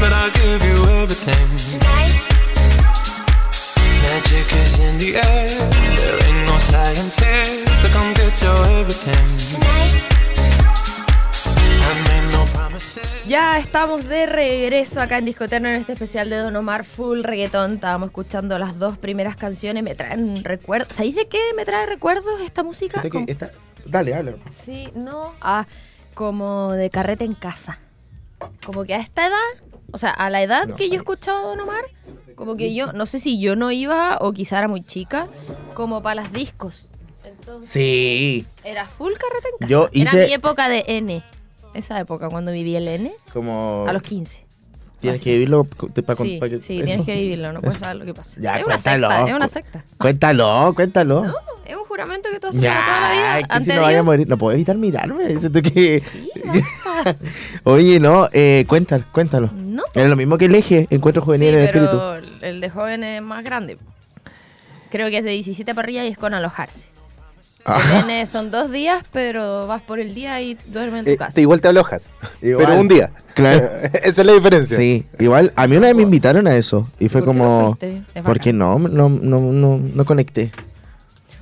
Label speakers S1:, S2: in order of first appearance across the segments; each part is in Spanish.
S1: but I'll give you everything. Magic is in the air. There ain't no science here, so come get your everything. I made no promises.
S2: Ya estamos de regreso acá en Discoterno en este especial de Don Omar Full Reggaetón. Estábamos escuchando las dos primeras canciones. Me traen recuerdos. ¿Sabéis de qué me trae recuerdos esta música? Como-
S3: esta- Dale.
S2: Sí, no. Ah, como de carrete en casa. Como que a esta edad, o sea, a la edad
S3: No,
S2: que yo
S3: ahí.
S2: escuchaba a Don Omar, como que yo, no sé si yo no iba o quizá era muy chica, como para las discos. Entonces,
S3: Sí.
S2: era full carrete en casa.
S3: Yo
S2: Era
S3: hice-
S2: mi época de N. Esa época cuando viví el N,
S3: Como.
S2: a los 15.
S3: Tienes
S2: así.
S3: que vivirlo para
S2: Sí, sí, tienes que vivirlo, no puedes saber lo que pasa.
S3: Ya,
S2: es una
S3: cuéntalo.
S2: secta, es una secta.
S3: Cuéntalo, cuéntalo.
S2: No, es un juramento que tú haces para toda la
S3: Ya,
S2: vida
S3: que si no vaya a morir. No puedo evitar mirarme. Siento que.
S2: Sí.
S3: Oye, no, eh, cuéntalo, cuéntalo.
S2: No,
S3: Es lo mismo que el eje, Encuentro Juvenil
S2: sí,
S3: en el Espíritu.
S2: pero el de joven es más grande. Creo que es de 17 para arriba y es con alojarse. N son dos días, pero vas por el día y duermes en tu
S4: Eh,
S2: casa.
S4: te- igual te alojas.
S3: Igual.
S4: Pero un día.
S3: Claro.
S4: Esa es la diferencia.
S3: Sí, igual a mí una vez me invitaron a eso y fue
S2: ¿Por qué no
S3: como
S2: fuiste? Es
S3: porque no, no, no, no, no conecté.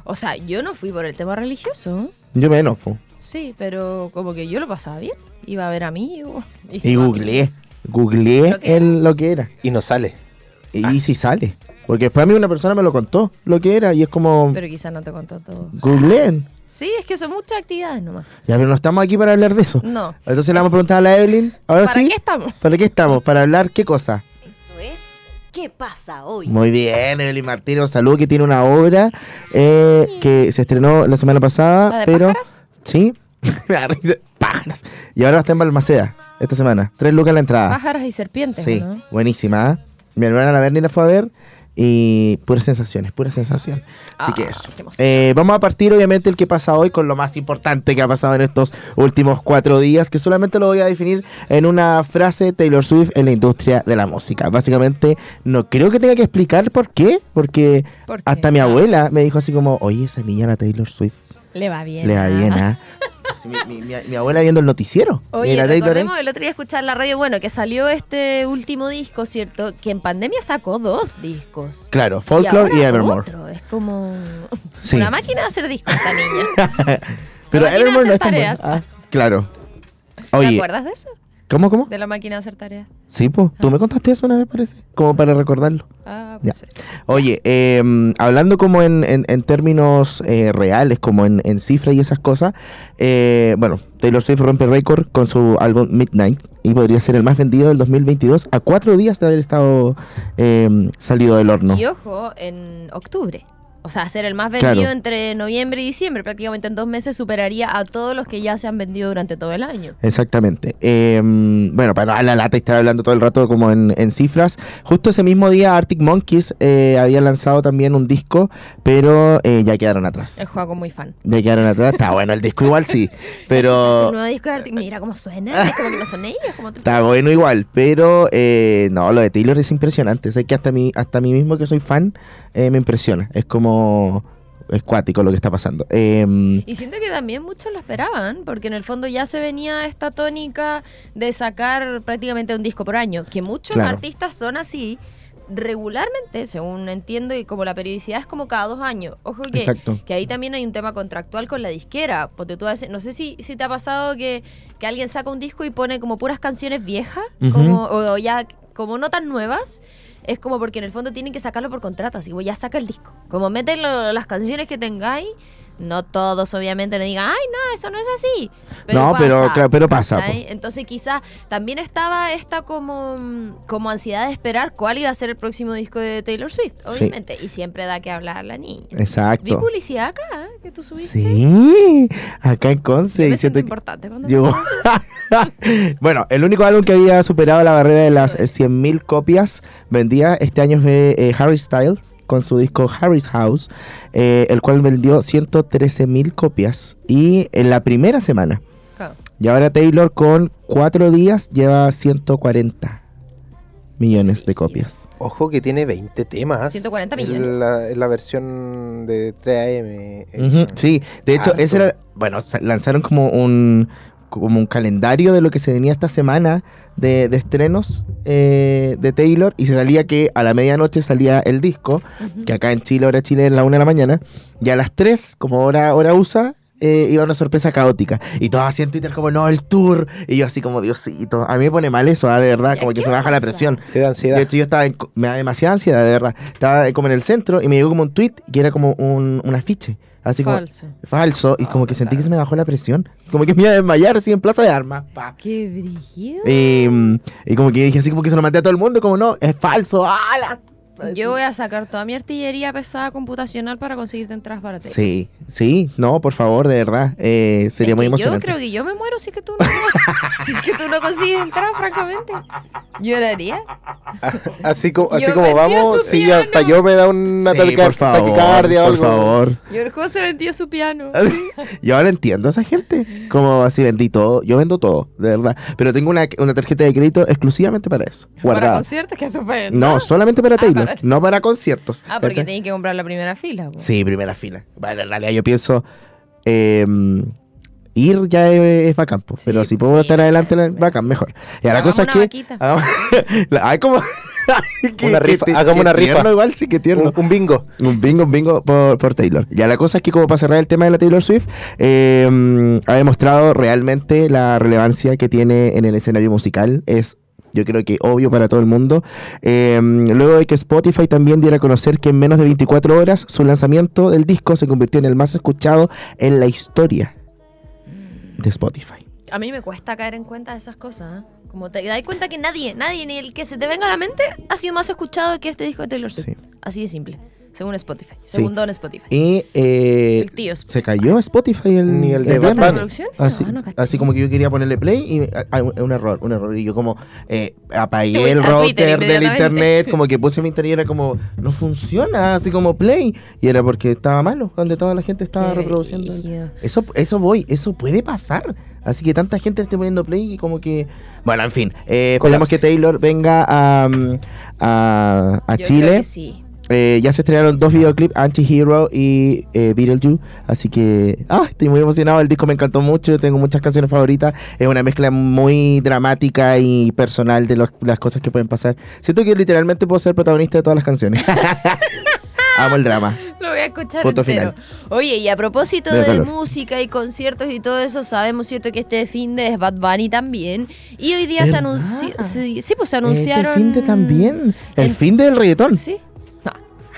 S2: O sea, yo no fui por el tema religioso.
S3: Yo menos, po.
S2: Sí, pero como que yo lo pasaba bien. Iba a ver amigos.
S3: Y
S2: si
S3: googleé, googleé
S2: ¿Lo que
S3: el- lo que era.
S4: Y no sale.
S3: Y si sale. Porque después a mí una persona me lo contó lo que era y es como
S2: Pero quizás no te contó todo.
S3: googleen.
S2: Sí, es que son muchas actividades nomás.
S3: Ya, pero no estamos aquí para hablar de eso.
S2: No.
S3: Entonces le vamos a preguntar a la Evelyn. Ahora
S2: ¿Para
S3: sí.
S2: qué estamos?
S3: ¿Para qué estamos? ¿Para hablar qué cosa?
S5: Esto es ¿Qué pasa hoy?
S3: Muy bien, Evelyn Martínez, salud, que tiene una obra eh, que se estrenó la semana pasada.
S2: ¿La de
S3: pero,
S2: pájaras?
S3: Sí, pájaras. Y ahora está en Balmaceda esta semana. Tres lucas la entrada.
S2: Pájaros y serpientes,
S3: Sí,
S2: ¿no?
S3: buenísima. ¿ah? Mi hermana la Berni la fue a ver y puras sensaciones, pura sensación. Así que
S2: Ah,
S3: eso.
S2: qué emoción.
S3: Eh, vamos a partir obviamente el que pasa hoy con lo más importante que ha pasado en estos últimos cuatro días, que solamente lo voy a definir en una frase Taylor Swift en la industria de la música. Básicamente, no creo que tenga que explicar por qué, porque
S2: ¿Por qué?
S3: hasta mi
S2: Ah.
S3: abuela me dijo así como, oye, esa niña la Taylor Swift
S2: Le va bien.
S3: le va bien, ¿ah? Sí, mi, mi- mi- mi abuela viendo el noticiero.
S2: Oye, recordemos el otro día escuchar la radio, bueno, que salió este último disco, ¿cierto? Que en pandemia sacó dos discos.
S3: Claro, Folklore y, Evermore.
S2: otro. Es como
S3: Sí.
S2: una máquina de hacer discos esta niña.
S3: Pero Evermore no es tan. Ah, claro.
S2: ¿Te
S3: Oye,
S2: acuerdas de eso?
S3: ¿Cómo, cómo?
S2: De la máquina de hacer tareas.
S3: Sí, pues, tú me contaste eso una vez, parece, como para recordarlo.
S2: Ah,
S3: Ya.
S2: pues sí.
S3: Oye, eh, hablando como en, en- en términos eh, reales, como en, en cifras y esas cosas, eh, bueno, Taylor Swift rompe récord con su álbum Midnight y podría ser el más vendido del 2022 a cuatro días de haber estado eh, salido del horno.
S2: Y ojo, en octubre. O sea, ser el más vendido
S3: Claro.
S2: entre noviembre y diciembre. Prácticamente en dos meses superaría a todos los que ya se han vendido durante todo el año.
S3: Exactamente. Eh, bueno, para la lata estar hablando todo el rato como en, en cifras, justo ese mismo día Arctic Monkeys eh, había lanzado también un disco, pero eh, ya quedaron atrás.
S2: El juego muy fan.
S3: Ya quedaron atrás. Está bueno el disco igual, sí. Pero...
S2: Tu nuevo disco de Arctic, mira cómo suena. Es como que no son ellos. Como
S3: Está bueno igual, pero eh, no, lo de Taylor es impresionante. Sé que hasta mí, hasta mí mismo que soy fan, eh, me impresiona. Es como... Es cuático lo que está pasando. Eh,
S2: Y siento que también muchos lo esperaban, porque en el fondo ya se venía esta tónica de sacar prácticamente un disco por año, que muchos
S3: Claro.
S2: artistas son así regularmente, según entiendo, y como la periodicidad es como cada dos años. Ojo que,
S3: Exacto.
S2: que ahí también hay un tema contractual con la disquera, porque tú no sé si, si te ha pasado que, que alguien saca un disco y pone como puras canciones viejas, como, o ya como no tan nuevas. Es como porque en el fondo tienen que sacarlo por contrato, así como ya saca el disco. Como meten las canciones que tengáis, no todos obviamente le digan, ay, no, eso no es así.
S3: No, pero- claro, pero pasa,
S2: ¿cachai? Entonces quizás también estaba esta como, como ansiedad de esperar cuál iba a ser el próximo disco de Taylor Swift,
S3: Sí.
S2: obviamente. Y siempre da que hablar la niña. Vi
S3: exacto.
S2: publicidad acá, ¿eh? que tú subiste.
S3: Sí, acá en Conce.
S2: Yo me importante cuando pasa
S3: bueno, el único álbum que había superado la barrera de las eh, 100.000 copias vendía este año fue eh, Harry Styles con su disco Harry's House, eh, el cual vendió 113.000 copias y en la primera semana. Y ahora Taylor con cuatro días lleva 140 millones de copias.
S4: Ojo que tiene 20 temas.
S2: 140
S4: en
S2: millones.
S4: La, en la versión de 3AM. eh,
S3: sí, de hecho,
S4: harto.
S3: ese era, bueno, lanzaron como un como un calendario de lo que se venía esta semana de, de estrenos eh, de Taylor y se salía que a la medianoche salía el disco, que acá en Chile, hora Chile, es la una de la mañana, y a las 3, como hora, hora USA, eh, iba una sorpresa caótica. Y todos así en Twitter como, no, el tour. Y yo así como, Diosito. A mí me pone mal eso, ah, de verdad,
S2: ¿Ya
S3: como que se me baja la presión.
S4: Te da ansiedad.
S3: De hecho, yo estaba en me da demasiada ansiedad, de verdad. Estaba como en el centro y me llegó como un tweet que era como un, un afiche. Así como
S2: Falso.
S3: falso. Y como que sentí que
S2: claro.
S3: se me bajó la presión. Como que me iba a desmayar así en plaza de armas. pa.
S2: Qué brillo.
S3: Y, y como que dije así como que se lo mandé a todo el mundo. Como no, es falso. ¡Ah, la-
S2: Yo voy a sacar toda mi artillería pesada computacional para conseguirte entradas para ti.
S3: Sí, sí, no, por favor, de verdad. eh, sería
S2: Es
S3: muy
S2: que
S3: emocionante.
S2: Yo creo que yo me muero si es que tú no, si es que tú no consigues entrar, francamente. Lloraría.
S4: Así como, así
S2: Yo
S4: como vamos, si
S2: piano.
S4: hasta yo me da una
S3: Sí, por favor,
S4: taquicardia o
S3: por
S4: algo.
S3: favor.
S2: Y el juego se vendió su piano.
S3: Yo ahora entiendo a esa gente. Como así vendí todo. Yo vendo todo, de verdad. Pero tengo una, una tarjeta de crédito exclusivamente para eso.
S2: Para
S3: Guardada.
S2: conciertos, que estupendo.
S3: No, solamente para
S2: Ah,
S3: Taylor,
S2: para-
S3: no para conciertos.
S2: Ah, porque tenéis que comprar la primera fila. po.
S3: Sí, primera fila. Bueno, en realidad yo pienso eh, ir ya es, es bacán, po,
S2: Sí,
S3: pero si
S2: pues
S3: puedo
S2: sí,
S3: estar adelante,
S2: sí,
S3: la-
S2: sí.
S3: bacán, mejor. Y la cosa es
S2: una
S3: que...
S2: vaquita.
S3: hagamos- la- Ay, como... Qué-
S4: Una rifa,
S3: ti-
S4: hagamos
S3: qué
S4: una rifa.
S3: tierno igual, sí, que tierno.
S4: Un, un bingo.
S3: Un bingo, un bingo por, por Taylor. Ya la cosa es que como para cerrar el tema de la Taylor Swift, eh, ha demostrado realmente la relevancia que tiene en el escenario musical. Es yo creo que obvio para todo el mundo. Eh, luego de que Spotify también diera a conocer que en menos de 24 horas su lanzamiento del disco se convirtió en el más escuchado en la historia de Spotify.
S2: A mí me cuesta caer en cuenta de esas cosas. ¿eh? Como te das cuenta que nadie, nadie, ni el que se te venga a la mente, ha sido más escuchado que este disco de Taylor Swift.
S3: Sí.
S2: Así de simple. Según Spotify. Según Don Spotify.
S3: Y eh,
S2: El tío Spotify.
S3: se cayó Spotify el,
S4: Ni el de
S3: el
S4: Bad
S3: viernes.
S4: Bunny.
S2: producciones?
S3: Así,
S2: No, no
S3: así como que yo quería ponerle play y ah, ah, un, error, un error. Y yo como eh, apagué el
S2: a
S3: router del internet, como que puse mi internet y era como, no funciona, así como play. Y era porque estaba malo, donde toda la gente estaba
S2: Qué
S3: reproduciendo. Eso, eso voy, eso puede pasar. Así que tanta gente esté poniendo play y como que... Bueno, en fin, eh, esperemos que Taylor venga a, a, a
S2: Yo
S3: Chile.
S2: creo que sí.
S3: Eh, ya se estrenaron dos videoclips, Anti-Hero y eh, Beetlejuice. Así que ah, estoy muy emocionado. El disco me encantó mucho. Tengo muchas canciones favoritas. Es una mezcla muy dramática y personal de los- las cosas que pueden pasar. Siento que literalmente puedo ser protagonista de todas las canciones. Amo el drama.
S2: Lo voy a escuchar
S3: Punto
S2: entero. Oye, y a propósito de música y conciertos y todo eso, sabemos, ¿cierto? Que este fin de es Bad Bunny también. Y hoy día se anunció... Sí, sí, pues se anunciaron...
S3: Este fin de también. El
S2: en-
S3: fin del reggaetón.
S2: Sí.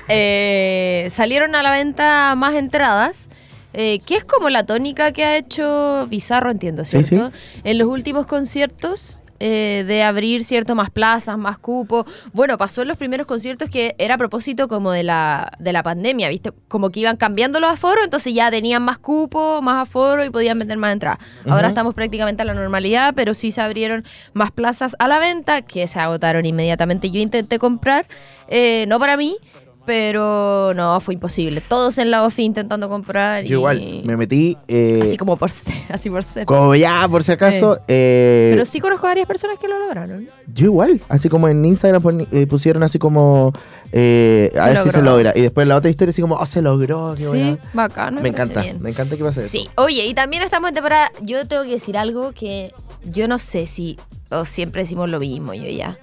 S2: Eh, salieron a la venta más entradas. eh, que es como la tónica que ha hecho Bizarro, entiendo,
S3: Sí,
S2: ¿cierto? En los últimos conciertos eh, de abrir, ¿cierto? Más plazas, más cupo. Bueno, pasó en los primeros conciertos que era a propósito como de la, de la pandemia, ¿viste? Como que iban cambiando los aforos, entonces ya tenían más cupo, más aforo y podían vender más entradas. Ahora estamos prácticamente a la normalidad, pero sí se abrieron más plazas a la venta que se agotaron inmediatamente. Yo intenté comprar, eh, no para mí, pero no, fue imposible. Todos en la OFI intentando comprar.
S3: Yo igual me metí. eh,
S2: Así como por ser, así por ser.
S3: como ya, por si acaso. eh,
S2: Pero sí conozco varias personas que lo lograron.
S3: Yo igual, así como en Instagram eh, pusieron así como eh, a ver si se logra. Y después la otra historia así como, oh, se logró. qué
S2: Sí,
S3: buena.
S2: bacano.
S3: Me encanta,
S2: bien.
S3: me encanta que pase
S2: Sí,
S3: eso.
S2: oye, y también estamos en temporada. Yo tengo que decir algo que yo no sé si. O siempre decimos lo mismo, yo ya.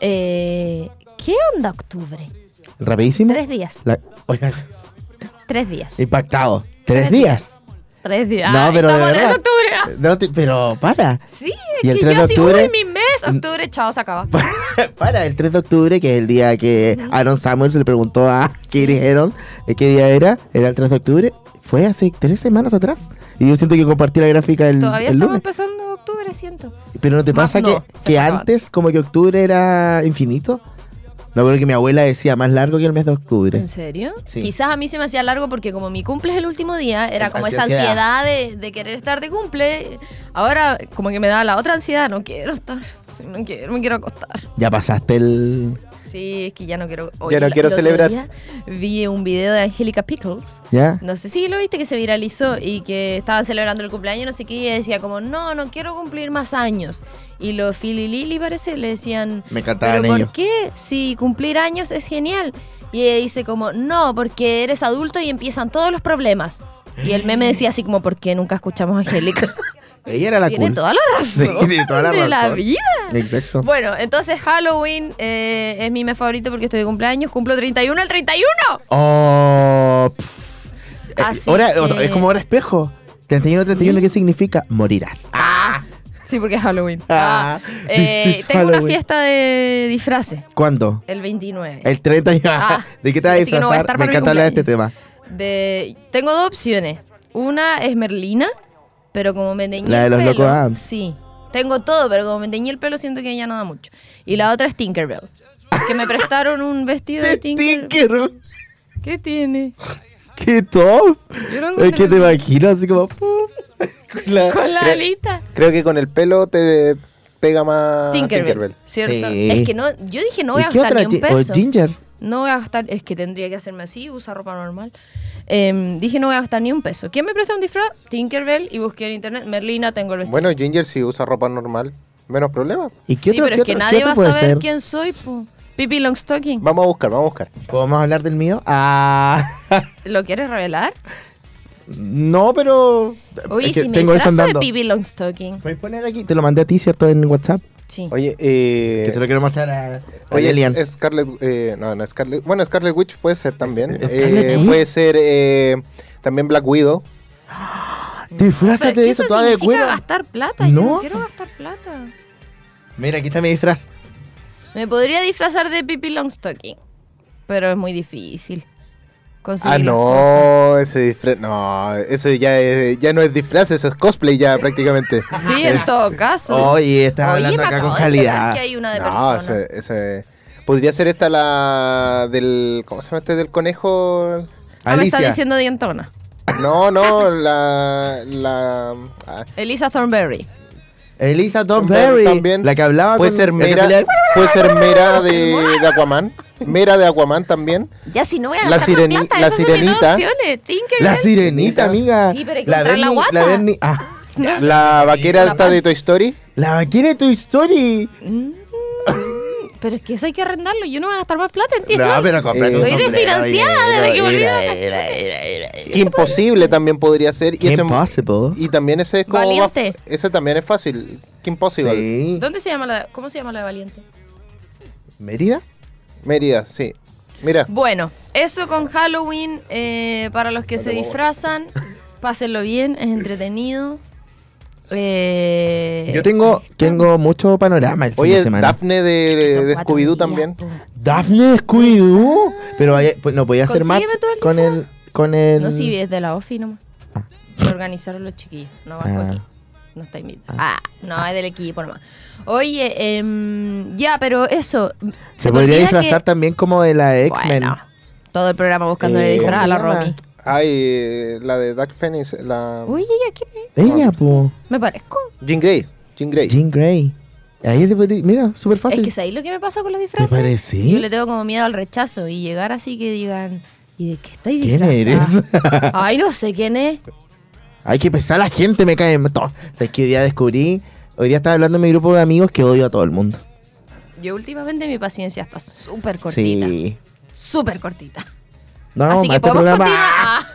S2: Eh, ¿Qué onda octubre?
S3: Rapidísimo.
S2: Tres días.
S3: La- Oiga,
S2: Tres días.
S3: impactado. ¿Tres,
S2: Tres
S3: días?
S2: Tres días.
S3: No, pero de
S2: estamos a 3 de
S3: verdad.
S2: octubre.
S3: No te- pero para.
S2: Sí,
S3: ¿Y
S2: es
S3: el
S2: que
S3: 3
S2: yo
S3: de octubre?
S2: uy, mi mes, octubre, chao, se acaba.
S3: para el 3 de octubre, que es el día que Aaron Samuels le preguntó a Katie Heron eh, qué día era. Era el 3 de octubre. Fue hace tres semanas atrás. Y yo siento que compartí la gráfica el,
S2: Todavía
S3: el
S2: estamos
S3: lunes.
S2: empezando octubre, siento.
S3: Pero ¿no te
S2: Más
S3: pasa
S2: no,
S3: que, antes como que octubre era infinito? Me acuerdo que mi abuela decía más largo que el mes de octubre.
S2: ¿En serio?
S3: Sí.
S2: Quizás a mí se me hacía largo porque como mi cumple es el último día, era como esa
S3: Ansiedad.
S2: de querer estar de cumple. Ahora como que me da la otra ansiedad, no quiero estar, no quiero, me quiero acostar.
S3: Ya pasaste el...
S2: Sí, es que ya no quiero...
S4: Ya no quiero celebrar.
S2: día Vi un video de Angélica Pickles.
S3: ¿Ya?
S2: No sé si lo viste que se viralizó y que estaban celebrando el cumpleaños, no sé qué, y ella decía como, no, no quiero cumplir más años. Y los Phil y Lily parece le decían,
S3: Me encantaban
S2: ¿pero
S3: ellos.
S2: por qué? Si cumplir años es genial. Y ella dice como, no, porque eres adulto y empiezan todos los problemas. Y el meme decía así como, ¿por qué nunca escuchamos a Angélica?
S3: Ella era la
S2: Tiene
S3: cool.
S2: toda la razón.
S3: Sí, tiene toda la
S2: de la vida.
S3: Exacto.
S2: Bueno, entonces Halloween eh, es mi mes favorito porque estoy de cumpleaños. Cumplo 31 el 31.
S3: Oh. Eh,
S2: Así
S3: hora- o sea,
S2: que-
S3: es como hora espejo. 31,
S2: Sí.
S3: 31, ¿qué significa? Morirás. Ah,
S2: Sí, porque es Halloween.
S3: Ah,
S2: Ah, eh, tengo una fiesta de disfraces.
S3: ¿Cuándo?
S2: El 29.
S3: El 30 ya.
S2: Ah,
S3: ¿De qué
S2: sí,
S3: te vas a disfrazar? Me encanta hablar de este tema.
S2: De, tengo dos opciones. Una es Merlina, pero como me teñí
S3: La de
S2: el
S3: los
S2: pelo.
S3: Adams.
S2: Sí. Tengo todo, pero como me teñí el pelo siento que ya no da mucho. Y la otra es Tinkerbell. Que me prestaron un vestido de Tinkerbell.
S3: Tinker.
S2: ¿Qué tiene?
S3: ¡Qué top!
S2: Yo
S3: Es que te imagino así como... pum, con la-
S2: con la
S4: Creo-
S2: alita.
S4: Creo que con el pelo te pega más
S2: Tinkerbell,
S4: Tinkerbell.
S2: ¿cierto?
S3: Sí.
S2: Es que no, yo dije no voy
S3: ¿Y
S2: a
S3: qué
S2: gastar
S3: otra?
S2: ni un
S3: Gi- o
S2: peso.
S3: Ginger.
S2: No voy a gastar, es que tendría que hacerme así, usar ropa normal. Em, dije no voy a gastar ni un peso. ¿Quién me presta un disfraz? Tinkerbell y busqué en internet. Merlina, tengo el vestido.
S4: Bueno, Ginger si usa ropa normal, menos problema.
S3: ¿Y qué
S2: sí,
S3: otro,
S2: pero
S3: qué
S2: es que
S3: otro-
S2: nadie va a
S3: puede
S2: saber
S3: ser?
S2: quién soy, po. Pippi Longstocking.
S4: Vamos a buscar, vamos a buscar.
S3: ¿Podemos hablar del mío? Ah...
S2: ¿Lo quieres revelar?
S3: no, pero...
S2: Oye,
S3: es que
S2: si me
S3: tengo eso
S2: disfrazo de
S3: andando.
S2: Pippi Longstocking.
S3: ¿Puedes poner aquí? Te lo mandé a ti, ¿cierto? En WhatsApp.
S2: Sí.
S4: Oye, eh,
S3: Que se lo quiero mostrar a,
S4: Oye,
S3: Elian.
S4: es- Scarlet, eh, no, no Scarlet, bueno, Scarlet Witch puede ser también.
S3: ¿Es
S4: Eh, puede ser eh, también Black Widow.
S3: Disfrázate de eso,
S2: eso
S3: toda de cuero.
S2: gastar plata. Yo no
S3: No.
S2: quiero gastar plata.
S3: Mira, aquí está mi disfraz.
S2: Me podría disfrazar de Pippi Longstocking. Pero es muy difícil.
S4: Ah,
S2: cosas.
S4: no, ese disfraz, no, eso ya, es- ya no es disfraz, eso es cosplay ya prácticamente.
S2: Sí, en todo caso.
S3: Oye, estás
S2: Oye,
S3: hablando acá con calidad.
S2: que hay una de
S4: No, ese, ese- podría ser esta la del, ¿cómo se llama este del conejo?
S2: Ah, me está
S3: Alicia.
S2: diciendo Dientona.
S4: No, no, la, la, ah,
S2: Elisa Thornberry.
S3: Elisa
S4: También-
S3: Berry.
S4: también.
S3: La que hablaba
S4: puede
S3: con
S4: ser Mera, puede ser Mera de, de Aquaman, Mera de Aquaman también.
S2: Ya si no voy a
S4: La sireni-
S2: plata,
S4: la sirenita.
S3: La sirenita, amiga.
S2: Sí, pero hay que
S3: la
S2: la guata.
S3: La Bernie- ah,
S4: La vaquera
S2: La
S4: esta
S2: pan.
S4: de Toy Story.
S3: la vaquera de Toy Story.
S2: Mm, pero es que eso hay que arrendarlo. Yo no voy a gastar más plata, ¿entiendes?
S3: No, pero comprate un
S4: Estoy
S2: desfinanciada desde que volví de.
S4: Que imposible también podría ser. Y, ese-
S3: Impossible.
S4: y también ese es como.
S2: Valiente.
S4: va- ese también es fácil. Que imposible.
S3: Sí.
S2: ¿Dónde se llama la, ¿Cómo se llama la de Valiente?
S3: ¿Mérida?
S4: Mérida, sí. Mira,
S2: Bueno, eso con Halloween. eh, para los que se disfrazan, pásenlo bien, es entretenido. Eh,
S3: Yo tengo, tengo mucho panorama el fin de
S4: oye,
S3: semana.
S4: Daphne
S2: que
S4: de, de Scooby-Doo también.
S2: po.
S3: Daphne Scooby-Doo. Pero hay- pues, no podía hacer match
S2: el
S3: con el, con el.
S2: No, sí, es de la OFI nomás. Lo organizaron los chiquillos, no bajo
S3: Ah.
S2: aquí. No está invitado. Ah, no, es del equipo nomás. Oye, em, ya, pero eso.
S3: Se podría disfrazar
S2: que-
S3: también como de la X-Men.
S2: Bueno, todo el programa buscándole
S3: Eh,
S2: disfraz a
S3: ¿cómo
S2: la? Romy.
S4: Ay, eh, la de Dark Phoenix, la...
S2: Uy, ella, ¿quién es?
S3: Ella, po.
S2: Me parezco.
S4: Jean Grey. Jean Grey.
S3: Jean Grey. Ahí te podría- Mira, súper fácil.
S2: Es que ¿sabéis lo que me pasa con los disfraces?
S3: parece?
S2: Yo le tengo como miedo al rechazo y llegar así que digan, ¿y de qué estáis
S3: ¿Quién
S2: disfrazada?
S3: eres?
S2: Ay, no sé quién es.
S3: Hay que pesar la gente, me cae. todo. O sea, es que hoy día descubrí. Hoy día estaba hablando en mi grupo de amigos que odio a todo el mundo.
S2: Yo últimamente mi paciencia está súper cortita.
S3: Sí.
S2: Súper cortita.
S3: No,
S2: Así que
S3: este
S2: podemos
S3: programa-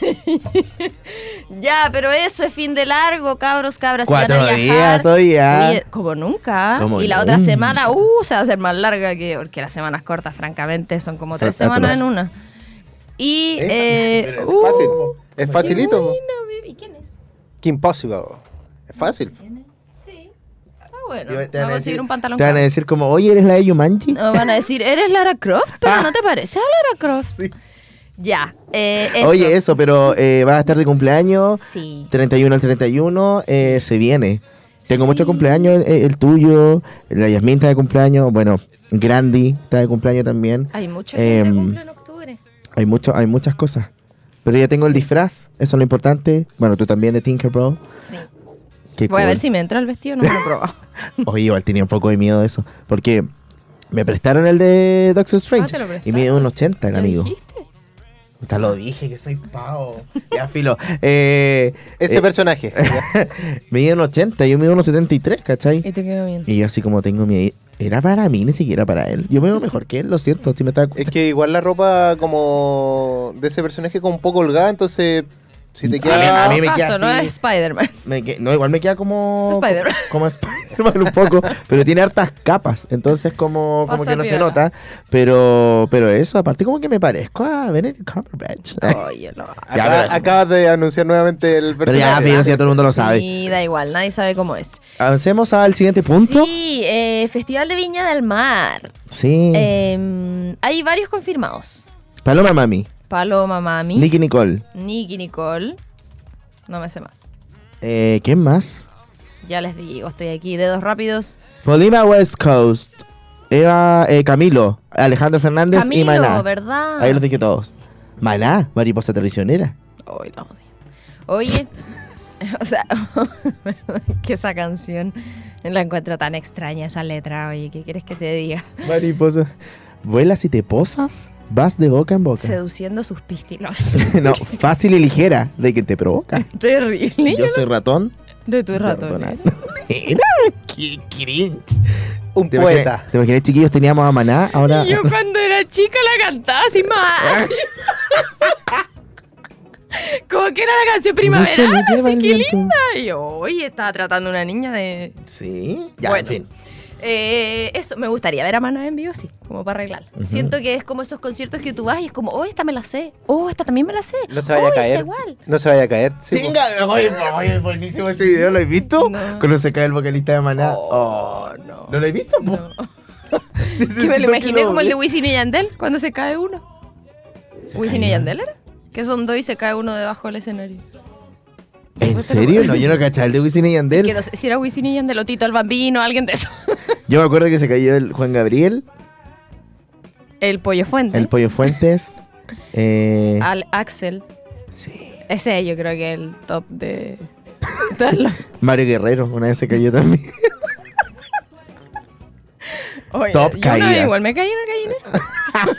S2: ya, pero eso es fin de largo, cabros, cabras. si van a
S3: Cuatro
S2: viajar.
S3: días hoy ya.
S2: Como nunca.
S3: Como
S2: y la otra semana, uh, se va a hacer más larga que. Porque las semanas cortas, francamente, son como tres semanas en una. Y.
S3: Esa,
S2: eh,
S4: es
S2: uh,
S4: fácil. Es facilito.
S2: ¿Y quién es?
S4: Kim Possible. Es fácil.
S2: Sí. Bueno.
S3: Te van
S2: a
S3: decir-
S2: un pantalón.
S3: Te van a
S2: caro.
S3: decir como, oye, ¿eres la de Yumanji?
S2: No, van a decir, eres Lara Croft, pero
S3: Ah.
S2: no te parece a Lara Croft.
S3: Sí.
S2: Ya. Eh, eso.
S3: Oye, eso, pero eh, vas a estar de cumpleaños.
S2: Sí.
S3: 31 al 31 eh, se viene. Tengo
S2: Sí.
S3: muchos cumpleaños, el, el tuyo, la Yasmin está de cumpleaños, bueno, Grandi está de cumpleaños también.
S2: Hay gente que
S3: Em,
S2: cumple en octubre.
S3: Hay mucho, hay muchas cosas. Pero ya tengo el disfraz, eso es lo importante. Bueno, tú también de Tinkerbell.
S2: Sí.
S3: Qué
S2: Voy a ver si me entra el vestido, no me lo he probado.
S3: Oye, igual tenía un poco de miedo de eso. Porque me prestaron el de Doctor Strange.
S2: Ah, te lo
S3: y
S2: prestaron.
S3: mide un 80 el
S2: ¿Lo
S3: amigo.
S2: dijiste?
S3: Te lo dije que soy pavo. ya, filo. Eh,
S4: Ese
S3: eh,
S4: personaje.
S3: mide un 80, yo mido un 73, ¿cachai?
S2: Y te quedó bien.
S3: Y yo así como tengo miedo. Era para mí, ni siquiera para él. Yo me veo mejor que él, lo siento. Si me
S4: es que igual la ropa como de ese personaje como un poco holgada, entonces si te
S3: Sí,
S4: queda...
S3: a mí me queda
S2: no
S3: así.
S2: es Spider-Man.
S3: no, igual me queda como...
S2: Spider-Man.
S3: Como Spider-Man un poco. pero tiene hartas capas. Entonces como, como que no se nota. Pero, pero eso, aparte como que me parezco a Benedict Cumberbatch.
S2: Oye, no.
S3: Ya,
S4: acabas de anunciar nuevamente el
S3: pero ya, pero si ya todo el mundo lo sabe.
S2: Sí, da igual, nadie sabe cómo es.
S3: Avancemos al siguiente punto.
S2: Sí, eh, Festival de Viña del Mar.
S3: Sí.
S2: Eh, hay varios confirmados.
S3: Paloma Mami.
S2: Paloma Mami,
S3: Nicky Nicole.
S2: Nicky Nicole. No me sé más.
S3: Eh, ¿Quién más?
S2: Ya les digo, estoy aquí, dedos rápidos.
S3: Polima West Coast. Eva eh, Camilo. Alejandro Fernández y
S2: Camilo,
S3: Maná.
S2: ¿verdad?
S3: Ahí los dije todos. Maná, mariposa traicionera.
S2: Ay, la odio. Oye, o sea, que esa canción la encuentro tan extraña, esa letra. Oye, ¿qué quieres que te diga?
S3: Mariposa. Vuelas y te posas, vas de boca en boca.
S2: Seduciendo sus pistilos.
S3: no, fácil y ligera, de que te provoca.
S2: Terrible.
S3: Yo soy ratón.
S2: De tu rato.
S3: Perdona. Mira, qué cringe.
S4: Un
S3: ¿Te
S4: poeta.
S3: ¿Te imaginas, chiquillos? Teníamos a Maná, ahora...
S2: Yo cuando era chica la cantaba así más. Como que era la canción
S3: No
S2: primaveral,
S3: lleva
S2: así que linda. Y yo, oye, estaba tratando a una niña de...
S3: Sí, ya,
S2: Bueno.
S3: en fin.
S2: Eh, eso, me gustaría ver a Maná en vivo, sí, como para arreglar. Siento que es como esos conciertos que tú vas y es como, oh, esta me la sé. Oh, esta también me la sé.
S4: No se vaya
S2: oh,
S4: a caer.
S2: igual.
S4: No se vaya a caer. Sí.
S3: Venga, oye, oye, buenísimo ese video, ¿lo has visto?
S2: No.
S3: Cuando se cae el vocalista de Maná.
S2: Oh,
S3: Oh,
S2: no.
S3: ¿No lo has visto?
S2: No. Que me lo imaginé como el de Wisin y Yandel, cuando se cae uno.
S3: ¿Se
S2: ¿Wisin y? Yandel era? Que son dos y se cae uno debajo del escenario.
S3: ¿En serio? No, yo no cachaba el de Wisin y Yandel.
S2: Que no sé si era Wisin y Yandel o Tito el Bambino, alguien de eso.
S3: Yo me acuerdo que se cayó el Juan Gabriel,
S2: El Pollo Fuente.
S3: el Pollo Fuentes. eh,
S2: Al Axel.
S3: sí.
S2: Ese yo creo que es el top de...
S3: Mario Guerrero, una vez se cayó también.
S2: Oye,
S3: Top
S2: yo una vez
S3: caídas.
S2: igual me caí en el gallinero.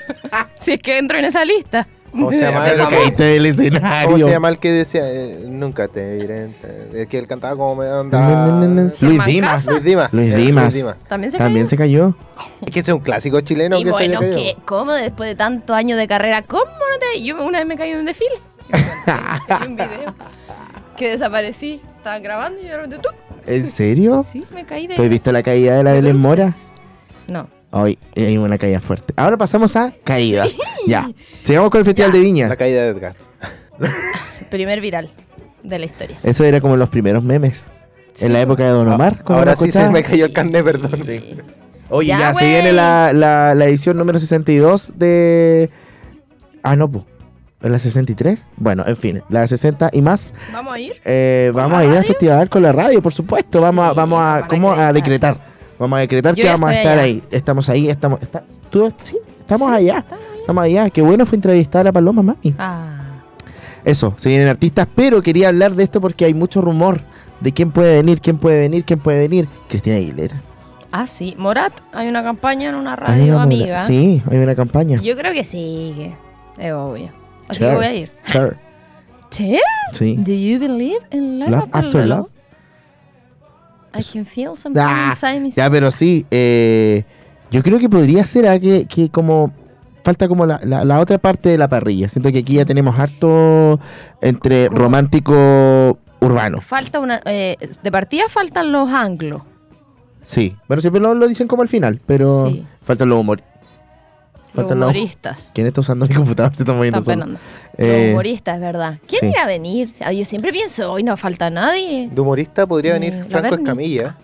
S2: si es que entro en esa lista.
S4: ¿Cómo se llama? El-
S3: caíste del escenario.
S4: ¿Cómo se llama el que decía? eh, nunca te diré. El que él cantaba como me onda.
S3: Luis Dimas.
S4: Luis Dimas.
S3: Luis
S4: Eh,
S3: Dimas.
S2: También se
S3: También
S2: cayó.
S3: se cayó.
S4: Es que ese es un clásico chileno
S2: y
S4: que se
S2: bueno. ¿qué? ¿cómo después de tantos años de carrera? ¿Cómo no te...? Yo una vez me caí en un desfile. Hay un video que desaparecí. Estaban grabando y de repente... ¡tup!
S3: ¿En serio?
S2: Sí, me caí de...
S3: ¿Tú has visto la caída de la Belén Mora?
S2: No.
S3: Hoy hay una caída fuerte. Ahora pasamos a caídas. Ya. Sigamos con el Festival de Viña.
S4: La caída de Edgar.
S2: Primer viral de la historia.
S3: Eso era como los primeros memes.
S2: Sí.
S3: En la época de Don Omar. cuando
S4: Ahora sí se me cayó el carnet, perdón.
S3: Oye, ya,
S2: Ya,
S3: se viene la, la, la edición número 62 de... Ah, no, pues. ¿La 63? Bueno, en fin, la 60 y más.
S2: ¿Vamos a ir?
S3: Eh,
S2: ¿Con
S3: vamos a ir al
S2: radio?
S3: festival con la radio, por supuesto. Vamos a,
S2: Sí,
S3: vamos a, ¿cómo? a decretar. Vamos a decretar
S2: Yo
S3: que vamos a estar
S2: allá.
S3: ahí. Estamos ahí, estamos... está- ¿Tú? Sí, estamos
S2: Sí,
S3: allá.
S2: estamos allá.
S3: Estamos allá. Qué bueno fue entrevistar a Paloma, mami.
S2: Ah.
S3: Eso, se vienen artistas, pero quería hablar de esto porque hay mucho rumor de quién puede venir, quién puede venir, quién puede venir. Cristina Aguilera.
S2: Ah, sí. Morat, hay una campaña en una radio
S3: una
S2: amiga.
S3: Sí, hay una campaña.
S2: Yo creo que sí, que es obvio. Así
S3: Sure.
S2: que voy a ir.
S3: Sure.
S2: ¿Che?
S3: Sí.
S2: Do you believe in love,
S3: Love
S2: after,
S3: after
S2: love?
S3: love.
S2: I can feel something
S3: Ah,
S2: inside me.
S3: Ya, pero sí, eh, yo creo que podría ser ah, que, que como falta como la, la- la otra parte de la parrilla. Siento que aquí ya tenemos harto entre romántico urbano.
S2: Falta una. eh, de partida faltan los anglos.
S3: Sí, pero siempre lo, lo dicen como al final, pero
S2: Sí.
S3: faltan los humor. Faltan los
S2: humoristas.
S3: ¿Quién está usando mi computador? Se está moviendo
S2: penando.
S3: Eh,
S2: los humoristas, es verdad. ¿Quién
S3: sí.
S2: irá a venir? O sea, yo siempre pienso, hoy no falta nadie.
S4: De humorista podría
S2: Eh,
S4: venir Franco. Escamilla.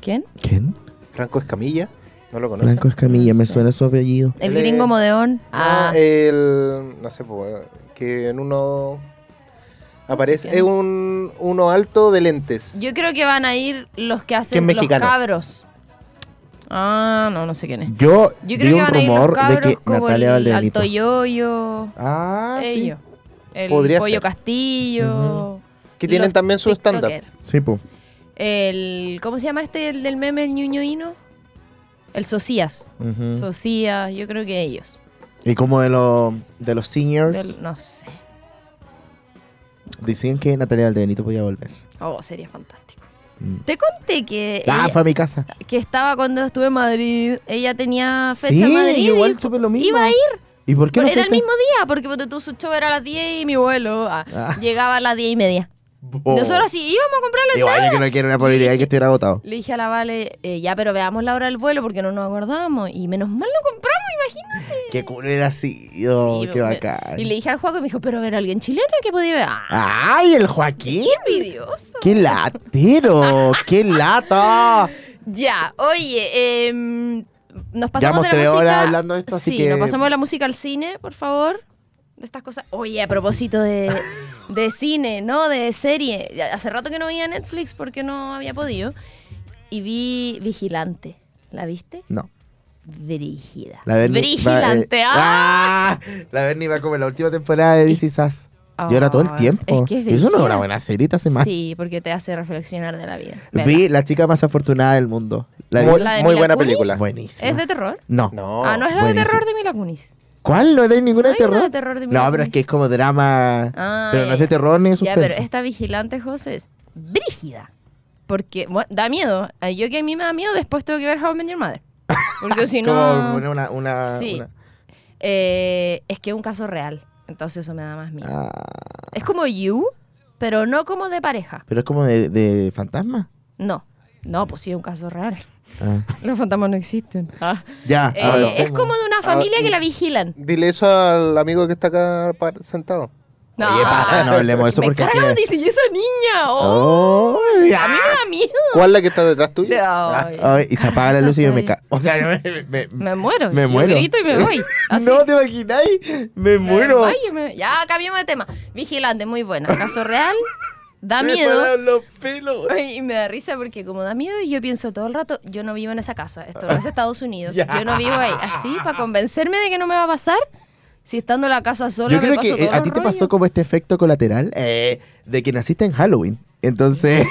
S2: ¿Quién?
S3: ¿Quién?
S4: Franco Escamilla. ¿No lo conoces?
S3: Franco Escamilla,
S2: No
S3: me
S2: sé.
S3: suena su apellido.
S2: El gringo modeón. Ah,
S4: el. No sé, que en uno. Aparece. Es un, uno alto de lentes.
S2: yo creo que van a ir los que hacen
S4: ¿Quién
S2: los cabros. Ah, no, no sé quién es.
S3: Yo,
S2: Yo creo que
S3: un
S2: van a ir los
S3: rumor de
S2: cabros
S3: que
S2: como
S3: Natalia
S2: el
S3: Valdebenito.
S2: Alto Yoyo,
S3: Ah, sí.
S2: ellos. El
S4: Podría
S2: Pollo
S4: ser.
S2: Castillo.
S4: que tienen
S2: los
S4: también su estándar.
S3: Sí, pues.
S2: El, ¿Cómo se llama este, el del meme, el ñuño hino? El Socias. Socias, yo creo que ellos.
S3: Y como de, los de los seniors,
S2: Del- no sé.
S3: decían que Natalia Valdebenito podía volver.
S2: Oh, sería fantástico.
S3: Mm.
S2: Te conté que,
S3: Ah,
S2: ella-
S3: fue a mi casa.
S2: que estaba cuando estuve en Madrid. Ella tenía fecha
S3: sí,
S2: en Madrid.
S3: igual
S2: y
S3: supe lo mismo.
S2: Iba a ir.
S3: ¿Y por qué no
S2: Era el
S3: fuiste?
S2: mismo día, porque tú, su show era a las 10 y mi vuelo ah,
S3: Ah.
S2: llegaba a las 10 y media. Nosotros sí íbamos a comprar la
S3: Igual yo que no quiero una probabilidad de que estuviera agotado.
S2: Le dije a la Vale, eh, ya, pero veamos la hora del vuelo porque no nos acordamos. Y menos mal lo compramos, imagínate.
S3: Qué cool era sido,
S2: Sí,
S3: qué
S2: me-
S3: bacán.
S2: Y le dije al Juaco y me dijo, pero ver a alguien chileno que podía ver. Ah,
S3: ¡Ay, el Joaquín!
S2: envidioso.
S3: ¡Qué latero! ¡Qué lata!
S2: Ya, oye, em, nos pasamos
S3: Llevamos
S2: de la
S3: tres
S2: música.
S3: horas hablando de esto, así
S2: sí,
S3: que-
S2: nos pasamos de la música al cine, por favor. De estas cosas. Oye, a propósito de, de cine, ¿no? De serie. Hace rato que no veía Netflix porque no había podido. Y vi Vigilante. ¿La viste?
S3: No.
S2: Brígida.
S3: La Berni
S2: Vigilante.
S3: va, eh,
S2: ¡Ah!
S3: ¡Ah! La Berni va como en la última temporada de Is Us. Llora todo el
S2: Ay,
S3: tiempo.
S2: Es que es
S3: Eso no es una buena serie, te hace mal.
S2: Sí, porque te hace reflexionar de la vida.
S3: Vi la chica más afortunada del mundo. La
S4: Muy,
S2: ¿La de
S4: muy
S2: Mila
S4: buena
S2: Kunis?
S4: película.
S3: Buenísima.
S2: ¿Es de terror?
S3: No.
S4: No.
S2: ah, no es la de terror de Mila Kunis.
S3: ¿Cuál? ¿No hay ninguna
S2: ¿No
S3: de terror?
S2: de terror de
S3: no, pero es que es como drama.
S2: Ah,
S3: pero no es de terror ni de
S2: Ya, pero esta vigilante, José, es brígida. Porque bueno, da miedo. Yo que a mí me da miedo, después tengo que ver How I Met Your Mother. Porque si
S3: Como
S2: no...
S3: poner una, una,
S2: Sí.
S3: una-
S2: eh, es que es un caso real. Entonces eso me da más miedo.
S3: Ah,
S2: Es como You, pero no como de pareja.
S3: pero es como de, de fantasma.
S2: No. No, pues sí, es un caso real.
S3: Ah.
S2: Los fantasmas no existen. Ah.
S3: Ya,
S2: Eh, es como de una familia que la vigilan.
S4: Dile eso al amigo que está acá sentado.
S3: Oye, basta, no hablemos de eso
S2: me
S3: porque
S2: cargan,
S3: aquí-
S2: dice, y esa niña. Oh,
S3: Oh.
S2: A mí me da miedo.
S4: ¿Cuál es la que está detrás tuya? Ah,
S3: y se apaga la luz y yo me cago. O sea, me, me- me-
S2: Me muero.
S3: Me muero.
S2: grito y me voy. Así.
S3: No te imagináis, me
S2: Me
S3: muero.
S2: Ya, cambiamos de tema. Vigilante, muy buena. Caso real, da
S3: Me
S2: miedo.
S3: los pelos.
S2: Ay, Y me da risa porque como da miedo yo pienso todo el rato, yo no vivo en esa casa, esto no es Estados Unidos, yo no vivo ahí. Así, para convencerme de que no me va a pasar, si estando en la casa sola
S3: Yo
S2: me
S3: creo
S2: paso
S3: que eh,
S2: todos
S3: a ti te pasó como este efecto colateral eh, de que naciste en Halloween. Entonces,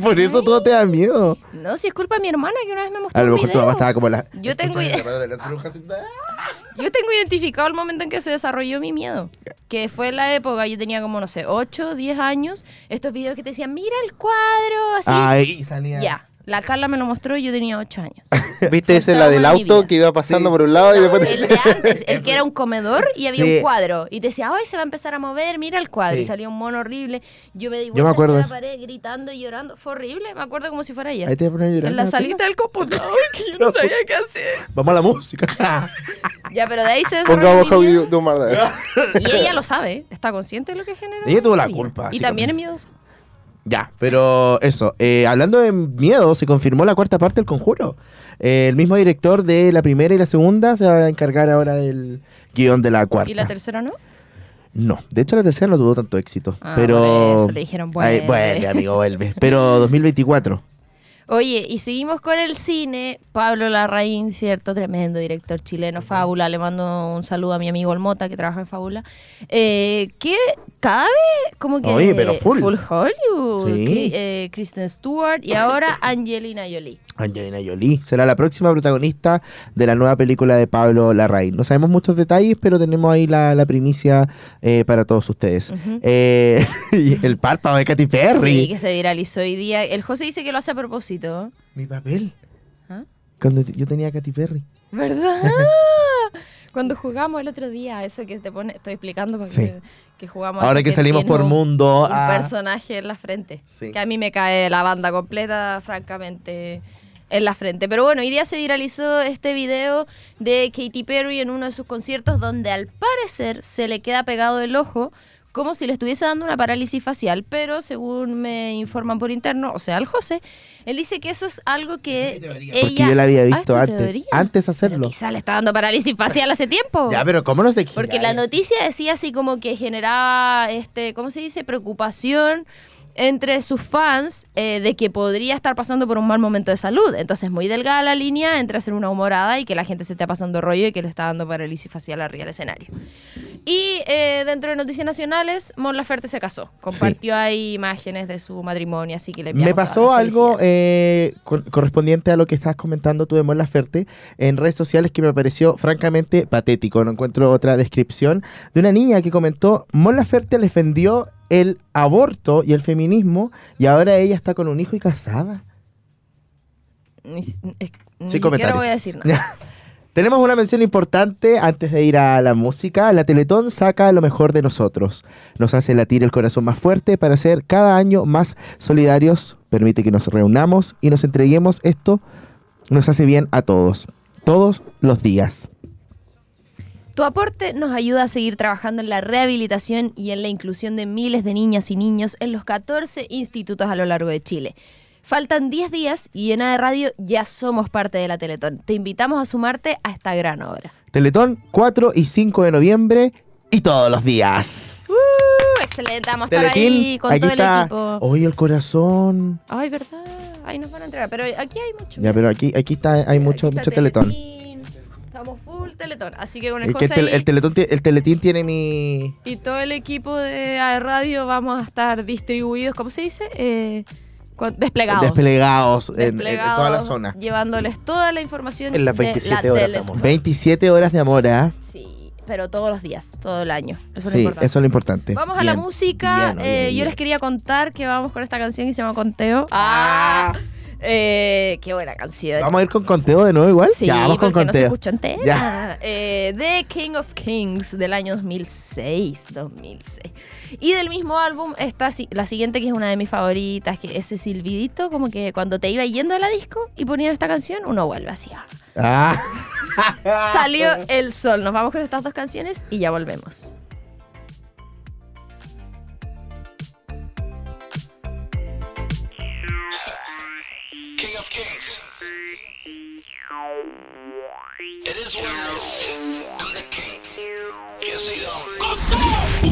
S3: por eso todo te da miedo.
S2: No, si es culpa de mi hermana que una vez me mostró
S3: A lo
S2: un
S3: mejor tu mamá estaba como la.
S2: Yo tengo
S3: de las brujas
S2: Yo tengo identificado el momento en que se desarrolló mi miedo. Que fue en la época, yo tenía como, no sé, 8, 10 años. Estos videos que te decían, mira el cuadro, así.
S3: Ahí salía.
S2: Ya, La Carla me lo mostró y yo tenía 8 años.
S4: ¿Viste esa la del auto que iba pasando por un lado y después
S2: El de antes, el que era un comedor y había
S3: Sí.
S2: un cuadro. Y te decía, ay, se va a empezar a mover, mira el cuadro.
S3: Sí.
S2: Y salía un mono horrible. Yo me di
S3: me
S2: vuelta
S3: acuerdo
S2: hacia la pared gritando y llorando. Fue horrible, me acuerdo como si fuera ayer.
S3: Ahí te pones a llorar.
S2: En la salita del computador, que yo no sabía qué hacer.
S3: Vamos a la música.
S2: Ya, pero de ahí se desarrolló. Y ella lo sabe, está consciente de lo que genera.
S3: Ella tuvo la culpa,
S2: Y también es miedoso.
S3: Ya, pero eso. eh, hablando de miedo, se confirmó la cuarta parte del conjuro. Eh, el mismo director de la primera y la segunda se va a encargar ahora del guion de la cuarta.
S2: ¿Y la tercera no?
S3: No, de hecho la tercera no tuvo tanto éxito.
S2: Ah,
S3: pero.
S2: por eso le dijeron,
S3: Ay,
S2: vuelve.
S3: vuelve, amigo, vuelve. Pero 2024.
S2: Oye, y seguimos con el cine. Pablo Larraín, cierto, tremendo director chileno, Fábula. Le mando un saludo a mi amigo Olmota, que trabaja en Fábula. Eh, que cada vez como que...
S3: Oye, pero full.
S2: Hollywood.
S3: Sí.
S2: Cri- eh, Kristen Stewart y ahora Angelina Jolie.
S3: Angelina Jolie será la próxima protagonista de la nueva película de Pablo Larraín. No sabemos muchos detalles, pero tenemos ahí la, la primicia eh, para todos ustedes. Eh, el párpado de Katy Perry.
S2: Sí, que se viralizó hoy día. El José dice que lo hace a propósito.
S3: Mi papel.
S2: ¿Ah?
S3: Cuando yo tenía a Katy Perry.
S2: ¿Verdad? Cuando jugamos el otro día, eso que te pone, estoy explicando porque
S3: Sí.
S2: que jugamos.
S3: Ahora que salimos por
S2: un-
S3: mundo.
S2: un
S3: ah,
S2: personaje en la frente.
S3: Sí.
S2: Que a mí me cae la banda completa, francamente, en la frente. Pero bueno, hoy día se viralizó este video de Katy Perry en uno de sus conciertos donde al parecer se le queda pegado el ojo como si le estuviese dando una parálisis facial, pero según me informan por interno, o sea, el José, él dice que eso es algo que ella...
S3: Porque yo la había
S2: Ah,
S3: visto
S2: ¿es tu
S3: antes. Antes
S2: Pero
S3: hacerlo.
S2: quizá le está dando parálisis facial hace tiempo.
S3: Ya, pero ¿cómo no se
S2: Porque la noticia decía así como que generaba, este, ¿cómo se dice? Preocupación entre sus fans eh, de que podría estar pasando por un mal momento de salud. Entonces, muy delgada la línea entre hacer una humorada y que la gente se esté pasando rollo y que le está dando parálisis facial arriba del escenario. Y eh, dentro de noticias nacionales, Mon Laferte se casó. Compartió ahí imágenes de su matrimonio, así que le
S3: Me pasó algo eh, cor- correspondiente a lo que estabas comentando tú de Mon Laferte en redes sociales que me pareció francamente patético. No encuentro otra descripción de una niña que comentó Mon Laferte defendió el aborto y el feminismo y ahora ella está con un hijo y casada.
S2: Ni, es- ni siquiera
S3: comentario.
S2: voy a decir nada.
S3: Tenemos una mención importante antes de ir a la música. La Teletón saca lo mejor de nosotros. Nos hace latir el corazón más fuerte para ser cada año más solidarios. Permite que nos reunamos y nos entreguemos. Esto nos hace bien a todos. Todos los días.
S2: Tu aporte nos ayuda a seguir trabajando en la rehabilitación y en la inclusión de miles de niñas y niños en los 14 institutos a lo largo de Chile. Faltan 10 días y en de Radio ya somos parte de la Teletón. Te invitamos a sumarte a esta gran obra.
S3: Teletón 4 y 5 de noviembre y todos los días.
S2: ¡Uh! excelente, vamos a estar ahí con
S3: aquí
S2: todo el
S3: está.
S2: equipo.
S3: Hoy el corazón.
S2: Ay, ¿verdad? Ahí nos van a entregar. Pero aquí hay mucho.
S3: Ya, pero aquí, aquí está, hay mucho, mucho Teletón.
S2: Teletín. Estamos full Teletón. Así que con el
S3: Es que el,
S2: José
S3: tel-
S2: ahí-
S3: el teletón, tie- el Teletín tiene mi...
S2: Y todo el equipo de AE Radio vamos a estar distribuidos, ¿cómo se dice? Eh, con- desplegados.
S3: Desplegados en- en, en
S2: Desplegados,
S3: toda la zona.
S2: Llevándoles toda la información.
S4: En las
S2: de
S4: 27
S2: la
S4: horas de amor.
S3: 27 horas de amor.
S2: Sí, pero todos los días, todo el año. Eso es lo
S3: Sí,
S2: importante.
S3: eso es lo importante.
S2: Vamos a la música.
S3: Bien,
S2: Eh,
S3: bien,
S2: Yo les quería contar que vamos con esta canción que se llama Conteo. ¡Ah! Eh, qué buena canción.
S3: ¿Vamos a ir con conteo de nuevo igual?
S2: Sí,
S3: ya, vamos con
S2: porque no se
S3: conteo.
S2: escuchó entera.
S3: Ya.
S2: Eh, The King of Kings del año 2006, 2006. Y del mismo álbum está la siguiente que es una de mis favoritas, que es ese silbidito, como que cuando te iba yendo a la disco y ponían esta canción, uno vuelve así. Ah. Salió el sol. Nos vamos con estas dos canciones y ya volvemos.
S1: Kings. It is what it is. I'm the king.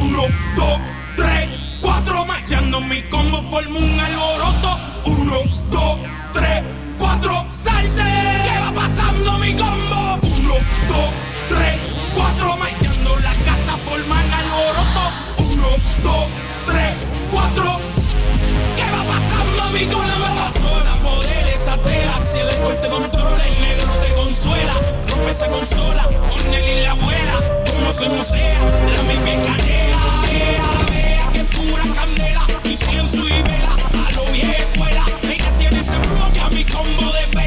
S6: Uno, dos, tres, cuatro, marchando mi combo forma un alboroto. Uno, dos, tres, cuatro, salte. ¿Qué va pasando mi combo? Uno, dos, tres, cuatro, marchando las cartas forman alboroto. Uno, dos, tres, cuatro. ¿Qué va pasando mi con la sola? Poder esa tela, si el alcohol te controla, el negro te consuela. Rompe esa consola, con él y la abuela. Como se musea, la mi pie canela. Ea, vea, que pura candela. Incienso y vela, a lo vieja escuela. Ella tiene ese flow que a mi
S7: Are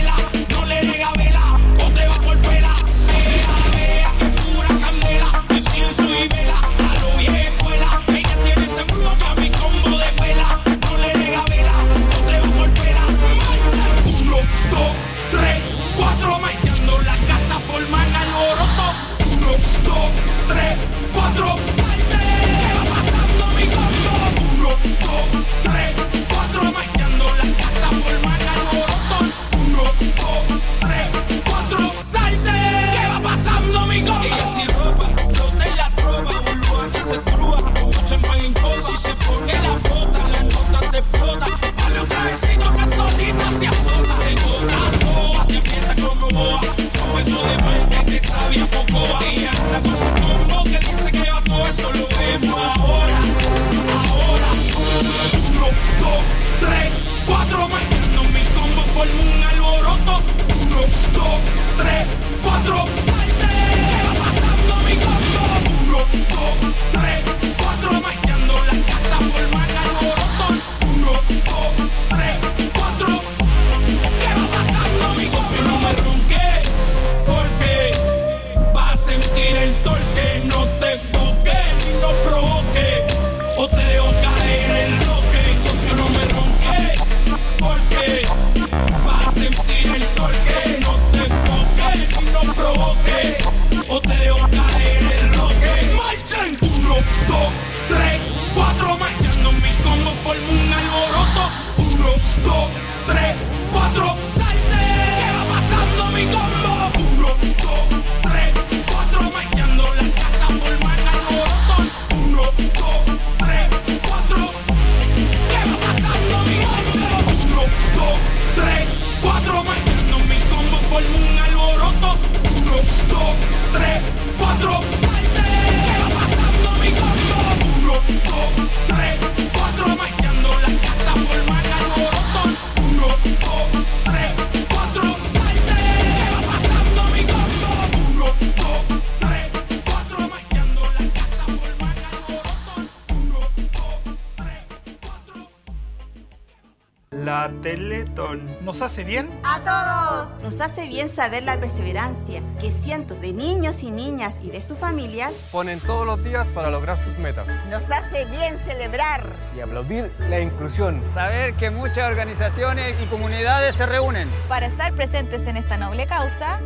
S7: hace bien?
S8: A todos. Nos hace bien saber la perseverancia que cientos de niños y niñas y de sus familias
S7: ponen todos los días para lograr sus metas.
S8: Nos hace bien celebrar
S7: y aplaudir la inclusión.
S9: Saber que muchas organizaciones y comunidades se reúnen
S8: para estar presentes en esta noble causa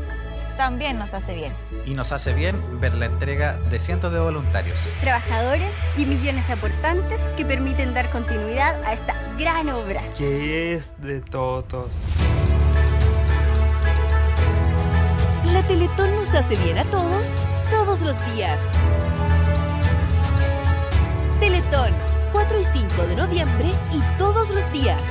S8: también nos hace bien.
S10: Y nos hace bien ver la entrega de cientos de voluntarios,
S8: trabajadores y millones de aportantes que permiten dar continuidad a esta gran obra.
S7: Que es de todos.
S5: Teletón nos hace bien a todos, todos los días. Teletón, 4 y 5 de noviembre y todos los días.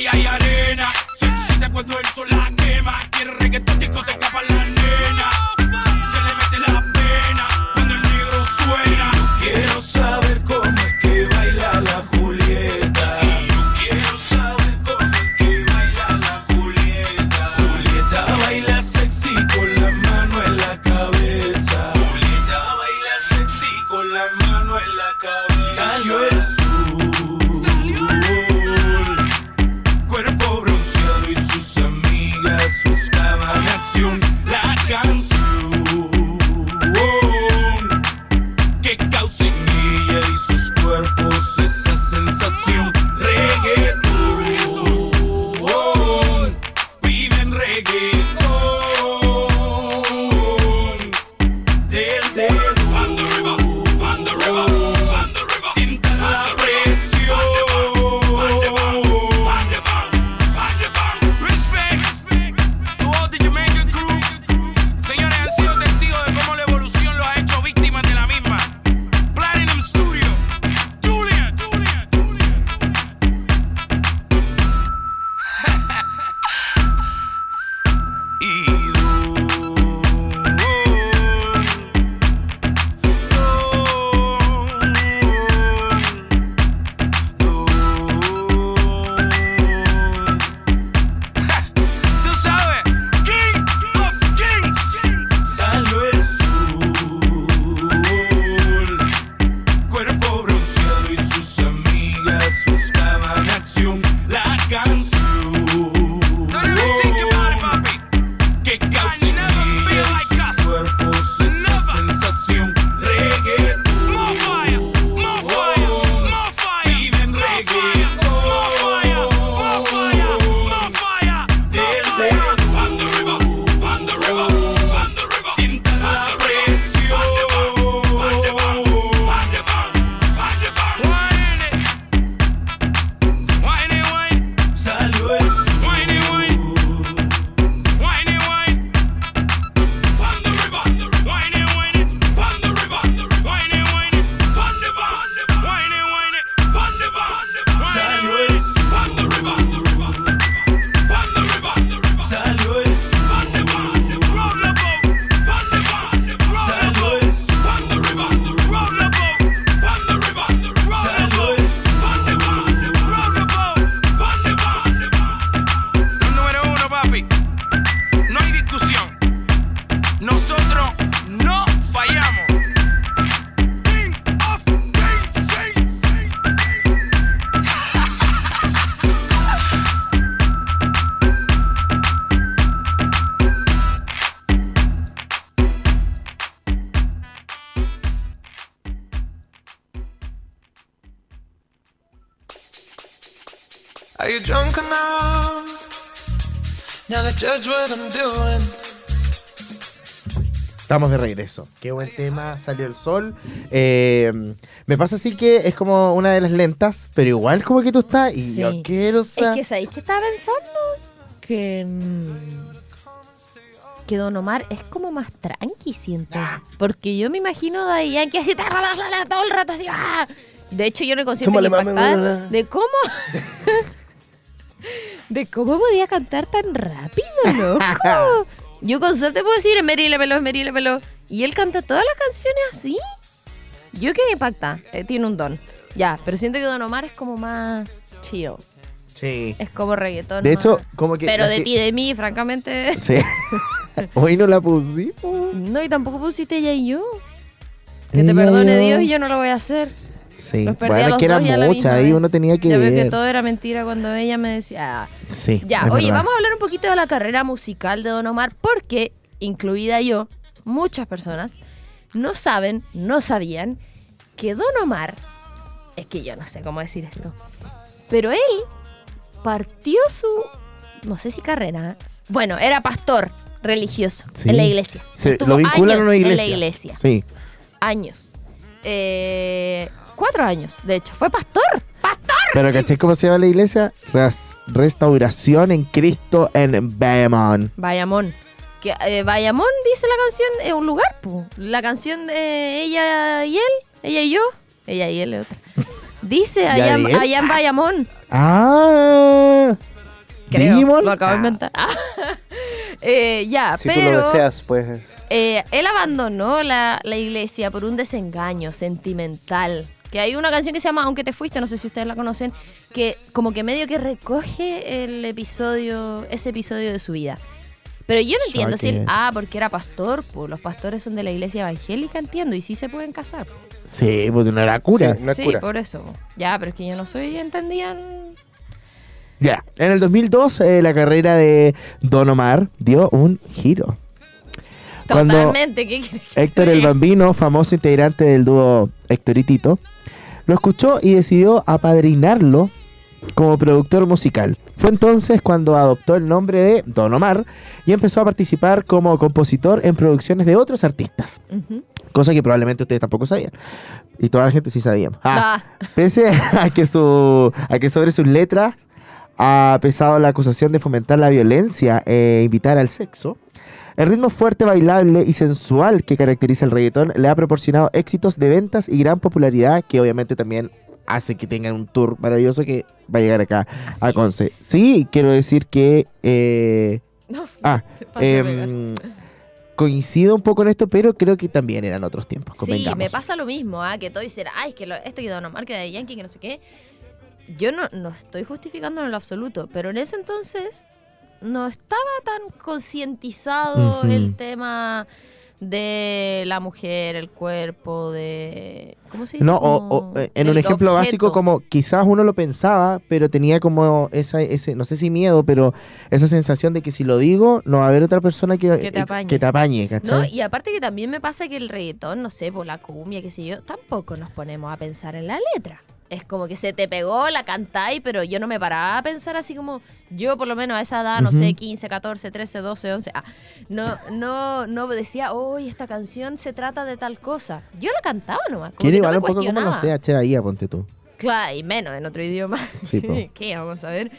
S6: playa y arena. Si, si te cuento el sol la quema. Quiere reggaetón, discoteca
S3: Estamos de regreso. Qué buen tema, salió el sol. Eh, me pasa así que es como una de las lentas, pero igual como que tú estás y
S2: Sí.
S3: yo quiero
S2: Es
S3: sa-
S2: que ¿sabéis qué estaba pensando? Que. mm, Que Don Omar es como más tranqui, siento. Porque yo me imagino a Daddy Yankee así todo el rato así. ¡ah! De hecho, yo no consigo de cómo. de cómo podía cantar tan rápido, loco. Yo con suerte puedo decir esmerílemelo, esmerílemelo. Y él canta todas las canciones así. Yo quedé impactada. Eh, tiene un don. Ya, pero siento que Don Omar es como más chill.
S3: Sí.
S2: Es como reggaetón.
S3: De hecho,
S2: más-
S3: como que.
S2: Pero de
S3: que-
S2: ti, de mí, francamente.
S3: Sí. Hoy no la pusimos.
S2: No, y tampoco pusiste ella y yo. Que te perdone. Dios y yo no lo voy a hacer.
S3: Sí.
S2: A
S3: Bueno, que eran
S2: a
S3: muchas, ahí uno tenía que
S2: veo
S3: ver.
S2: que todo era mentira cuando ella me decía. "Ah".
S3: Sí.
S2: Ya, oye,
S3: verdad.
S2: vamos a hablar un poquito de la carrera musical de Don Omar, porque, incluida yo, muchas personas no saben, no sabían que Don Omar, es que yo no sé cómo decir esto, pero él partió su, no sé si carrera, bueno, era pastor religioso
S3: Sí.
S2: en la iglesia.
S3: Se-
S2: Estuvo
S3: lo vinculan a
S2: años
S3: una
S2: En
S3: iglesia.
S2: la iglesia.
S3: Sí.
S2: Años. Eh, cuatro años, de hecho. Fue pastor. ¡Pastor!
S3: Pero ¿caché cómo se llama la iglesia? Res- Restauración en Cristo en Bayamón.
S2: Bayamón. Que, eh, Bayamón dice la canción, es un lugar, pu. La canción de ella y él, ella y yo, ella y él es otra. Dice
S3: ¿Ya
S2: allá,
S3: y él?
S2: allá en Bayamón.
S3: Ah.
S2: Creo,
S3: Digimon.
S2: lo acabo de
S3: Ah.
S2: inventar. Eh, ya,
S4: Si tú lo
S2: pero
S4: deseas, pues.
S2: eh, él abandonó la, la iglesia por un desengaño sentimental. Que hay una canción que se llama Aunque te fuiste, no sé si ustedes la conocen, que como que medio que recoge el episodio, ese episodio de su vida. Pero yo no entiendo si él, ah, porque era pastor, pues los pastores son de la iglesia evangélica, entiendo, y sí se pueden casar.
S3: Sí, porque no era cura.
S4: Sí. No es
S2: sí,
S4: cura.
S2: por eso. Ya, pero es que yo no soy entendida. en-
S3: Ya. En el 2002, eh, la carrera de Don Omar dio un giro. Cuando-
S2: Totalmente, ¿qué quieres que
S3: Héctor el? Bambino, famoso integrante del dúo Héctor y Tito, lo escuchó y decidió apadrinarlo como productor musical. Fue entonces cuando adoptó el nombre de Don Omar y empezó a participar como compositor en producciones de otros artistas,
S2: Ujú.
S3: cosa que probablemente ustedes tampoco sabían. Y toda la gente sí sabía. Ah,
S2: Ah,
S3: Pese a que, su, a que sobre sus letras ha pesado la acusación de fomentar la violencia e invitar al sexo, el ritmo fuerte, bailable y sensual que caracteriza el reggaetón le ha proporcionado éxitos de ventas y gran popularidad que obviamente también hace que tengan un tour maravilloso que va a llegar acá
S2: así
S3: a
S2: es.
S3: Conce. Sí, quiero decir que... eh,
S2: No,
S3: ah, em, coincido un poco en esto, pero creo que también eran otros tiempos.
S2: Sí, me pasa lo mismo, ¿ah? que todo dicen, ay, es que lo, esto que Don Omar, que de Yankee, que no sé qué. Yo no, no estoy justificando en lo absoluto, pero en ese entonces no estaba tan concientizado el tema de la mujer, el cuerpo, de... ¿Cómo se dice?
S3: No, o, eh, en un ejemplo básico como quizás uno lo pensaba, pero tenía como esa, ese, no sé si miedo, pero esa sensación de que si lo digo, no va a haber otra persona que,
S2: Que te
S3: eh,
S2: apañe.
S3: que te apañe,
S2: No,
S3: ¿cachai?
S2: y aparte que también me pasa que el reggaetón, no sé, por la cumbia, qué sé yo, tampoco nos ponemos a pensar en la letra. Es como que se te pegó, la cantáis, pero yo no me paraba a pensar así como yo por lo menos a esa edad, no sé,
S3: Ujú.
S2: 15, 14, 13, 12, 11, ah, no, no, no decía, hoy esta canción se trata de tal cosa. Yo la cantaba nomás, no
S3: igual
S2: me
S3: un poco como, no sé, H. Bahía, ponte tú.
S2: Claro, y menos en otro idioma.
S3: Sí.
S2: ¿Qué? Vamos a ver.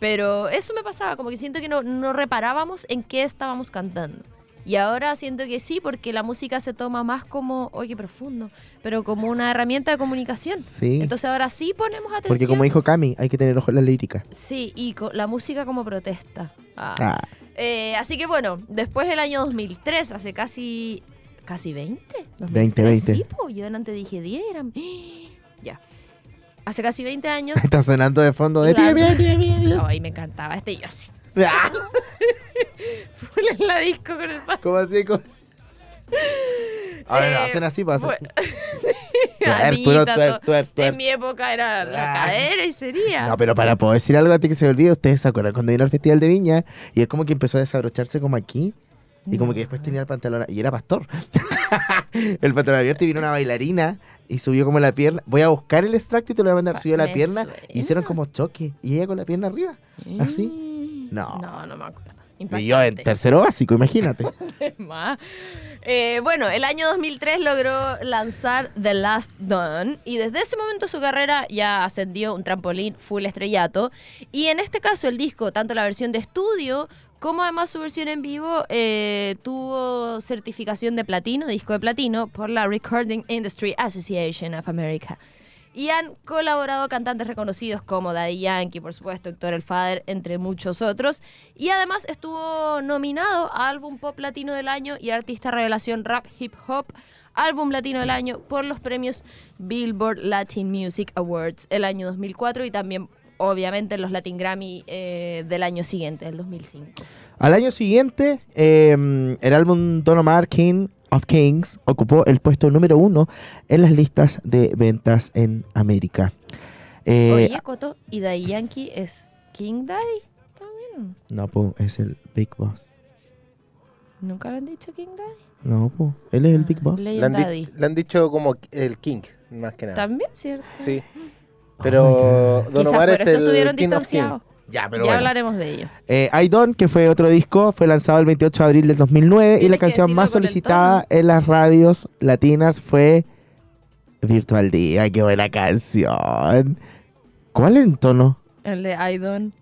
S2: Pero eso me pasaba, como que siento que no, no reparábamos en qué estábamos cantando. Y ahora siento que sí, porque la música se toma más como, oye, profundo, pero como una herramienta de comunicación.
S3: Sí.
S2: Entonces ahora sí ponemos atención.
S3: Porque como dijo Cami, hay que tener ojo en la lírica.
S2: Sí, y co- la música como protesta. Ah.
S3: Ah,
S2: Eh, así que bueno, después del año 2003, hace casi, casi 20.
S3: 20, 20.
S2: Sí, pues yo delante dije 10, eran... Ya. Hace casi 20 años
S3: está sonando de fondo de
S2: Claro.
S3: tía, tía, tía.
S2: Ay, me encantaba este yo así.
S3: Ah,
S2: Full en la disco con el pan.
S3: ¿Cómo así? ¿Cómo? A ver,
S2: Eh,
S3: hacen así, twerk, twerk, twerk.
S2: En mi época era la
S3: Ah.
S2: cadera y sería.
S3: No, pero para poder decir algo antes que se me olvide, ustedes se acuerdan cuando vino al Festival de Viña y él como que empezó a desabrocharse como aquí y como que después tenía el pantalón y era pastor. el pantalón abierto y vino una bailarina y subió como la pierna. Voy a buscar el extracto y te lo voy a mandar. Subió la pierna
S2: suena.
S3: y hicieron como choque. Y ella con la pierna arriba. ¿Así? No.
S2: No, no me acuerdo.
S3: Y yo en
S2: Impactante.
S3: tercero básico, imagínate.
S2: Más. Eh, bueno, el año 2003 logró lanzar The Last Dawn y desde ese momento su carrera ya ascendió un trampolín full estrellato. Y en este caso el disco, tanto la versión de estudio como además su versión en vivo, eh, tuvo certificación de platino, disco de platino, por la Recording Industry Association of America. Y han colaborado cantantes reconocidos como Daddy Yankee, por supuesto, Héctor El Father, entre muchos otros. Y además estuvo nominado a Álbum Pop Latino del Año y Artista Revelación Rap Hip Hop Álbum Latino del Año por los premios Billboard Latin Music Awards el año 2004 y también, obviamente, los Latin Grammy eh, del año siguiente, el 2005.
S3: Al año siguiente, eh, el álbum Don Omar King of Kings ocupó el puesto número uno en las listas de ventas en América. Eh,
S2: Oye, Coto, ¿y Daddy Yankee es King Daddy? También.
S3: no, po, es el Big Boss.
S2: ¿Nunca le han dicho King Daddy?
S3: No, po, él es el Big Boss.
S2: Legend
S4: Le han, di-
S2: Daddy.
S4: le han dicho como el King, más que nada.
S2: También, ¿cierto?
S4: Sí.
S3: Oh
S4: Pero Don
S2: Quizás
S4: Omar
S2: por
S4: es
S2: eso
S4: el
S2: estuvieron
S4: King of King.
S2: distanciados.
S3: Ya, pero
S2: ya
S3: bueno.
S2: hablaremos de ello.
S3: Eh, I Don't, que fue otro disco, fue lanzado el 28 de abril del 2009 y la canción más solicitada en las radios latinas fue Virtual Día. ¡Qué buena canción! ¿Cuál en tono?
S2: El de I Don't.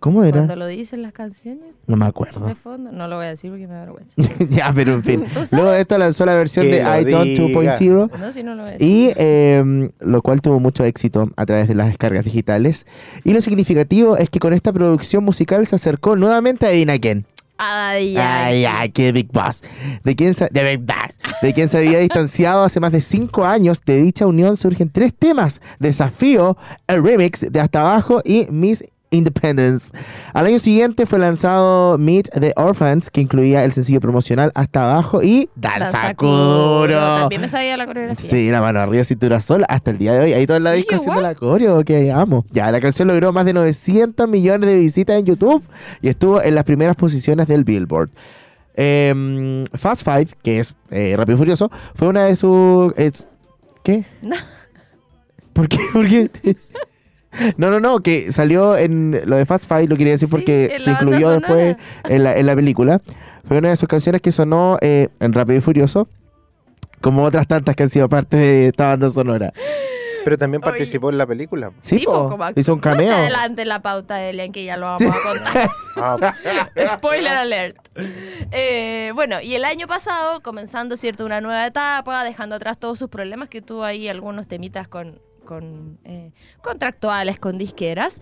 S3: ¿Cómo era?
S2: Cuando lo dicen las canciones
S3: No me acuerdo.
S2: de fondo. No lo voy a decir porque me da vergüenza.
S3: ya, pero en fin.
S2: ¿Tú sabes?
S3: Luego de esto lanzó la versión
S4: Que
S3: de
S4: lo
S3: I Don't
S4: diga.
S3: 2.0
S2: No, si no lo voy a decir.
S3: y eh, lo cual tuvo mucho éxito a través de las descargas digitales. Y lo significativo es que con esta producción musical se acercó nuevamente a Adivina quién.
S2: Ay,
S3: Ay, ay, qué Big Boss. De quien se, de Big Boss. De quien se había distanciado hace más de cinco años. De dicha unión surgen tres temas: Desafío, el remix de Hasta Abajo y Miss Independence. Al año siguiente fue lanzado Meet the Orphans, que incluía el sencillo promocional Hasta Abajo y Danza Kuro.
S2: También me sabía la coreografía.
S3: Sí, la mano arriba, cintura sola, hasta el día de hoy. Ahí todo
S2: Sí,
S3: disco haciendo la coreo, que amo. Ya, la canción logró más de 900 millones de visitas en YouTube y estuvo en las primeras posiciones del Billboard. Em, Fast Five, que es eh, Rápido y Furioso, fue una de sus... ¿Qué?
S2: No.
S3: ¿Por qué? ¿Por qué? No, no, no, que salió en lo de Fast Five, lo quería decir
S2: Sí,
S3: porque se incluyó
S2: sonora.
S3: después en la, en la película. Fue una de sus canciones que sonó eh, en Rápido y Furioso, como otras tantas que han sido parte de esta banda sonora.
S4: Pero también
S2: Oye.
S4: participó en la película.
S3: Sí,
S2: po,
S3: po,
S2: como
S3: hizo un cameo.
S2: adelante en la pauta de Elian, que ya lo vamos
S3: Sí.
S2: a contar.
S4: Ah,
S2: Spoiler alert. Eh, bueno, y el año pasado, comenzando, ¿cierto? Una nueva etapa, dejando atrás todos sus problemas, que tuvo ahí algunos temitas con, con eh, contractuales, con disqueras.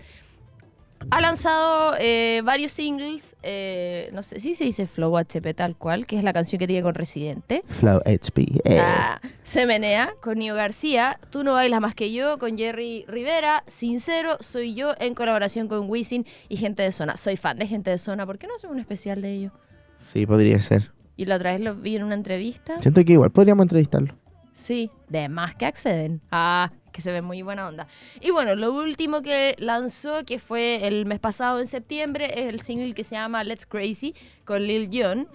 S2: Ha lanzado eh, varios singles, eh, no sé si se dice Flow HP tal cual, que es la canción que tiene con Residente.
S3: Flow HP. eh.
S2: Ah, Se menea con Nio García, Tú no bailas más que yo con Jerry Rivera, Sincero soy yo en colaboración con Wisin y Gente de Zona. Soy fan de Gente de Zona, ¿por qué no hacemos un especial de ello?
S3: Sí, podría ser.
S2: Y la otra vez lo vi en una entrevista.
S3: Siento que igual podríamos entrevistarlo.
S2: Sí, de más que acceden. Ah, que se ve muy buena onda. Y bueno, lo último que lanzó, que fue el mes pasado en septiembre, es el single que se llama Let's Crazy con Lil Jon.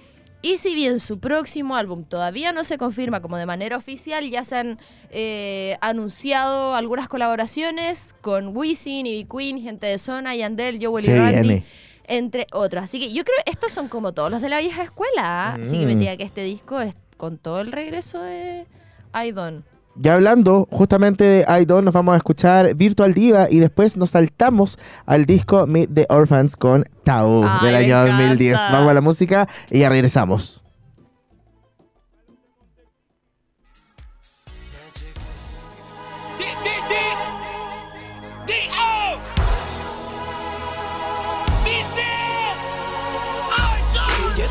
S2: Y si bien su próximo álbum todavía no se confirma como de manera oficial, ya se han eh, anunciado algunas colaboraciones con Wisin, Ivy Queen, Gente de Zona, Yandel, Joel
S3: Se
S2: y Randy, entre otros. Así que yo creo que estos son como todos los de la vieja escuela. ¿ah? Así que me
S3: Mm.
S2: diga que este disco es con todo el regreso de Aidon.
S3: Ya hablando justamente de I Don't, nos vamos a escuchar Virtual Diva y después nos saltamos al disco Meet the Orphans con Tau
S2: Ay,
S3: del año 2010.
S2: encanta.
S3: Vamos a la música y ya regresamos.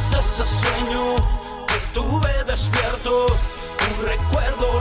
S6: Es ese sueño que tuve despierto Un recuerdo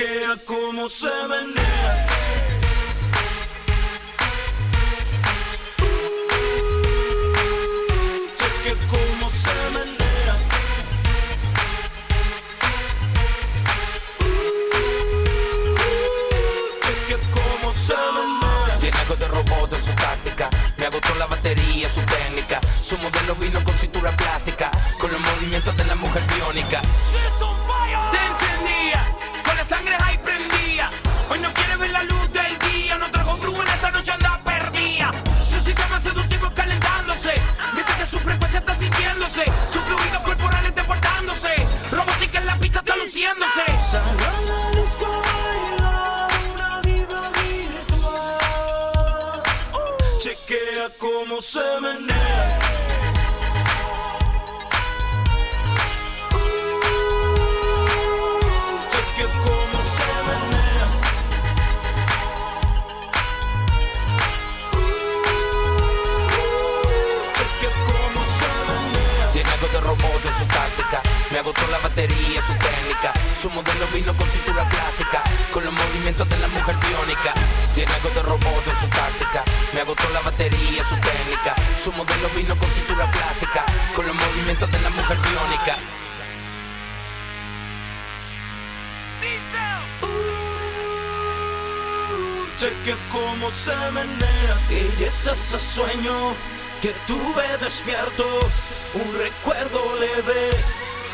S6: Chequea cómo se menea. Chequea cómo se menea. Chequea cómo se menea.
S11: Tiene algo de robot en su táctica. Me agotó la batería, su técnica. Su modelo vino con cintura plástica. Con los movimientos de la mujer biónica. Agotó la batería, su técnica. Su modelo vino con cintura plástica. Con los movimientos de la mujer biónica. Tiene algo de robot en su táctica. Me agotó la batería, su técnica. Su modelo vino con cintura plástica. Con los movimientos de la mujer biónica.
S6: Cheque cómo se menea Y es ese sueño que tuve despierto Un recuerdo leve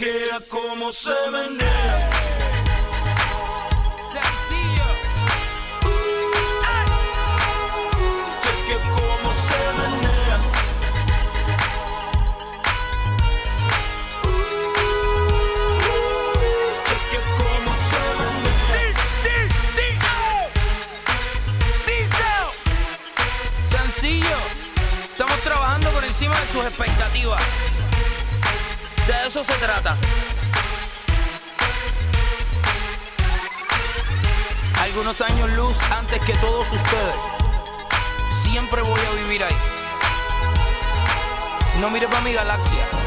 S6: Chequea cómo se menea
S11: eso se trata. Algunos años luz antes que todos ustedes. Siempre voy a vivir ahí. No mire para mi galaxia.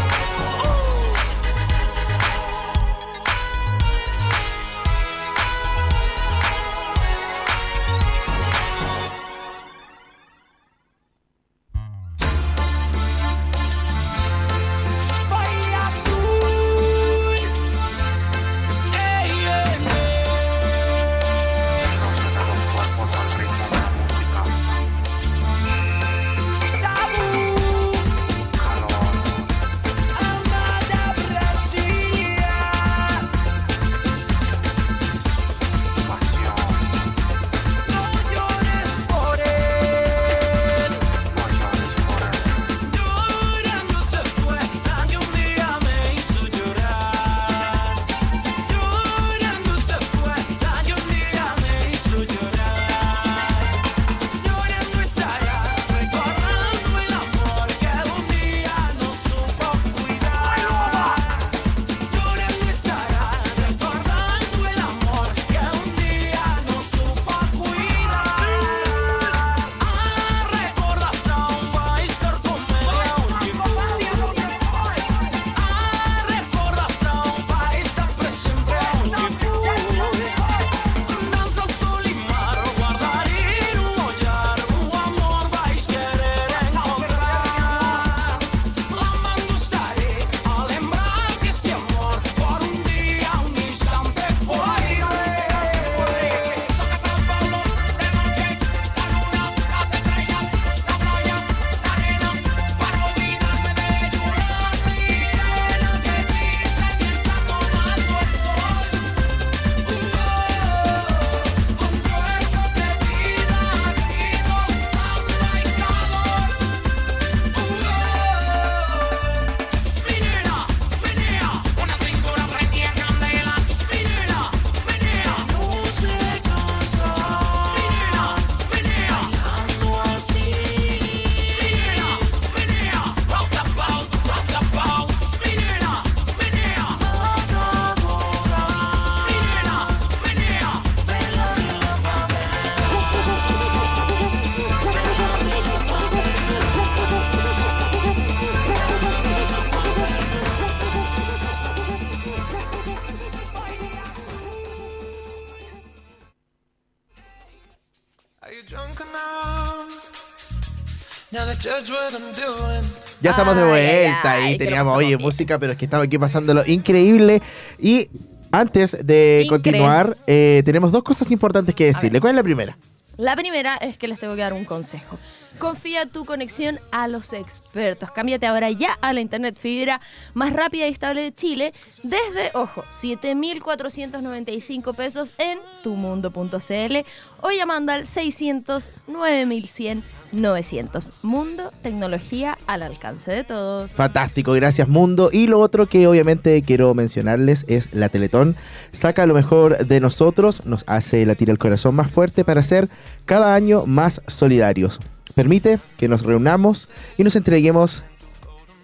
S3: Ya estamos de vuelta
S2: ay,
S3: y
S2: ay,
S3: teníamos, oye,
S2: bien.
S3: música, pero es que estamos aquí pasándolo increíble. Y antes de
S2: Increíble.
S3: continuar, eh, tenemos dos cosas importantes que decirle. ¿Cuál es la primera?
S2: La primera es que les tengo que dar un consejo. Confía tu conexión a los expertos. Cámbiate ahora ya a la internet fibra más rápida y estable de Chile desde, ojo, 7.495 pesos en tumundo.cl o llamando al 600 9100 900. Mundo, tecnología al alcance de todos.
S3: Fantástico, gracias Mundo. Y lo otro que obviamente quiero mencionarles es la Teletón. Saca lo mejor de nosotros, nos hace latir el corazón más fuerte para ser cada año más solidarios. Permite que nos reunamos y nos entreguemos.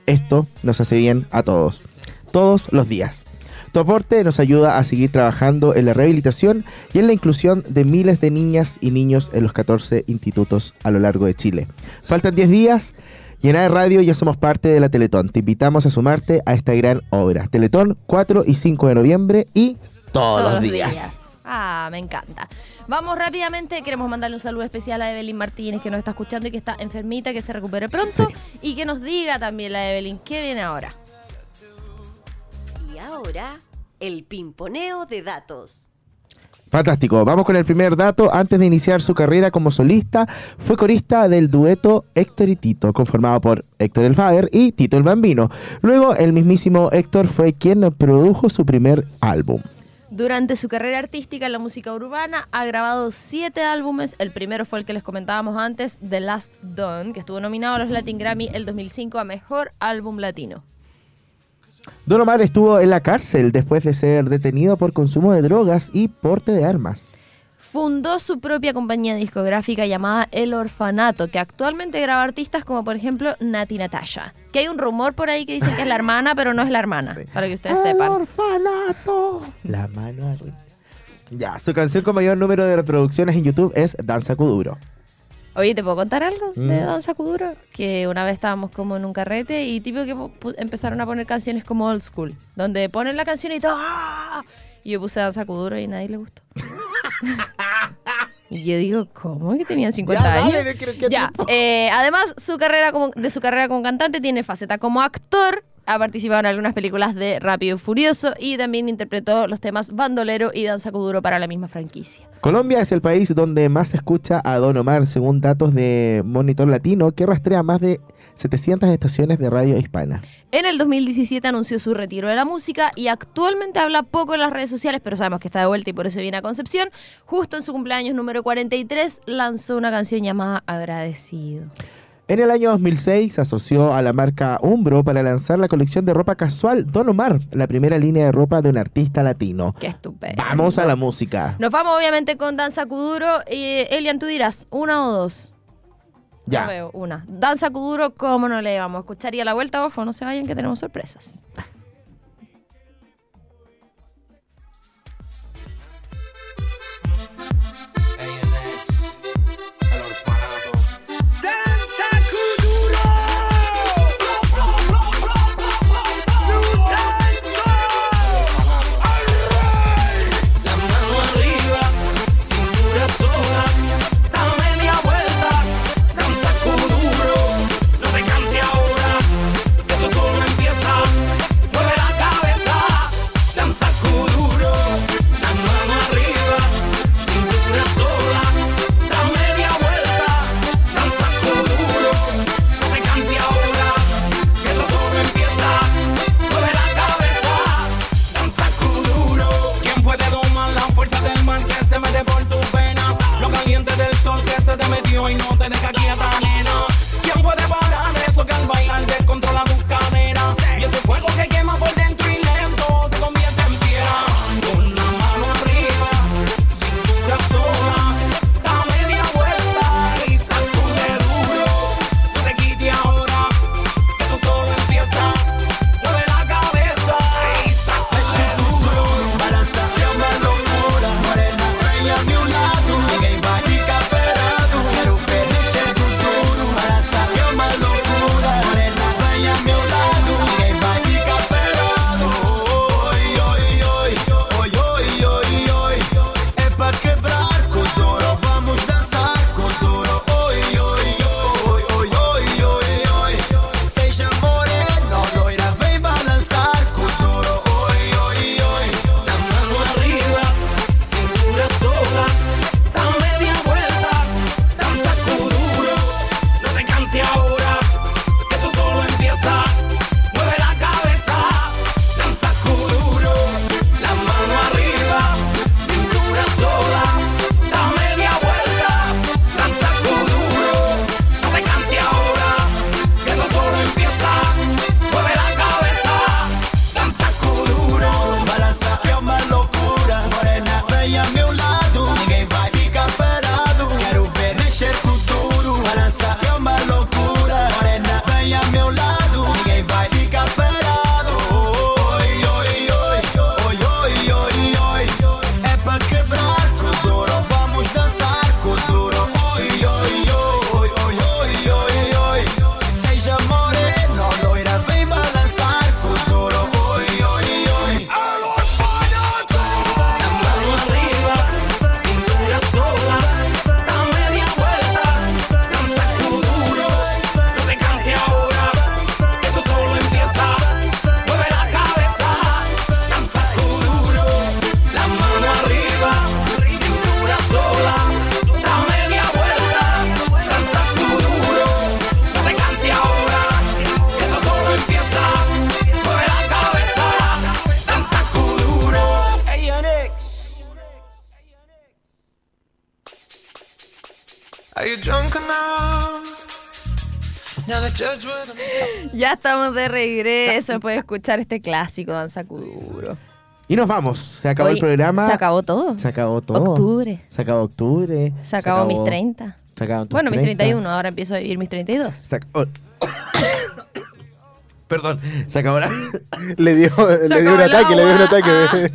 S3: Esto nos hace bien a todos, todos los días. Tu aporte nos ayuda a seguir trabajando en la rehabilitación y en la inclusión de miles de niñas y niños en los 14 institutos a lo largo de Chile. Faltan 10 días y en AE Radio ya somos parte de la Teletón. Te invitamos a sumarte a esta gran obra. Teletón 4 y 5 de noviembre y todos, los días.
S2: Ah, me encanta. Vamos rápidamente, queremos mandarle un saludo especial a Evelyn Martínez que nos está escuchando y que está enfermita, que se recupere pronto y que nos diga también la Evelyn qué viene ahora.
S5: Y ahora, el pimponeo de datos.
S3: Fantástico. Vamos con el primer dato. Antes de iniciar su carrera como solista, fue corista del dueto Héctor y Tito, conformado por Héctor el Father y Tito el Bambino. Luego, el mismísimo Héctor fue quien produjo su primer álbum.
S2: Durante su carrera artística en la música urbana ha grabado siete álbumes. El primero fue el que les comentábamos antes, The Last Dawn, que estuvo nominado a los Latin Grammy el 2005 a Mejor Álbum Latino.
S3: Don Omar estuvo en la cárcel después de ser detenido por consumo de drogas y porte de armas.
S2: Fundó su propia compañía discográfica llamada El Orfanato, que actualmente graba artistas como por ejemplo Nati Natasha. Que hay un rumor por ahí que dicen que es la hermana, pero no es la hermana, para que ustedes sepan.
S3: orfanato. La mano arriba. Ya, su canción con mayor número de reproducciones en YouTube es Danza Kuduro.
S2: Oye, ¿te puedo contar algo de
S3: Mm.
S2: Danza Kuduro? Que una vez estábamos como en un carrete y tipo que empezaron a poner canciones como old school, donde ponen la canción y todo. ¡ah! Y yo puse Danza Kuduro y a nadie le gustó. y yo digo, ¿cómo que tenían 50
S3: Ya,
S2: años?
S3: dale, que
S2: ya, eh, además su carrera como, de su carrera como cantante tiene faceta como actor. Ha participado en algunas películas de Rápido y Furioso y también interpretó los temas Bandolero y Danza Kuduro para la misma franquicia.
S3: Colombia es el país donde más se escucha a Don Omar, según datos de Monitor Latino, que rastrea más de 700 estaciones de radio hispana.
S2: En el 2017 anunció su retiro de la música y actualmente habla poco en las redes sociales, pero sabemos que está de vuelta y por eso viene a Concepción. Justo en su cumpleaños número 43 lanzó una canción llamada Agradecido.
S3: En el año 2006 se asoció a la marca Umbro para lanzar la colección de ropa casual Don Omar, la primera línea de ropa de un artista latino.
S2: Qué estupendo.
S3: Vamos a la música.
S2: Nos vamos obviamente con Danza Kuduro. Eh, Elian, tú dirás, ¿una o dos?
S3: Ya.
S2: Veo una. Danza Kuduro, ¿cómo no le vamos a escuchar? Y a la vuelta, ojo, no se vayan que tenemos sorpresas. Regreso después de escuchar este clásico Danza Kuduro.
S3: Y nos vamos. Se acabó el programa.
S2: Se acabó todo.
S3: Se acabó todo.
S2: Octubre.
S3: Se acabó octubre.
S2: Se acabó mis 30.
S3: Se tus
S2: Bueno, mis
S3: 30.
S2: 31, ahora empiezo a vivir mis 32.
S3: Se ac- oh. Perdón, se acabó la...
S4: Le dio, le dio
S2: acabó
S4: un ataque, le dio un ataque.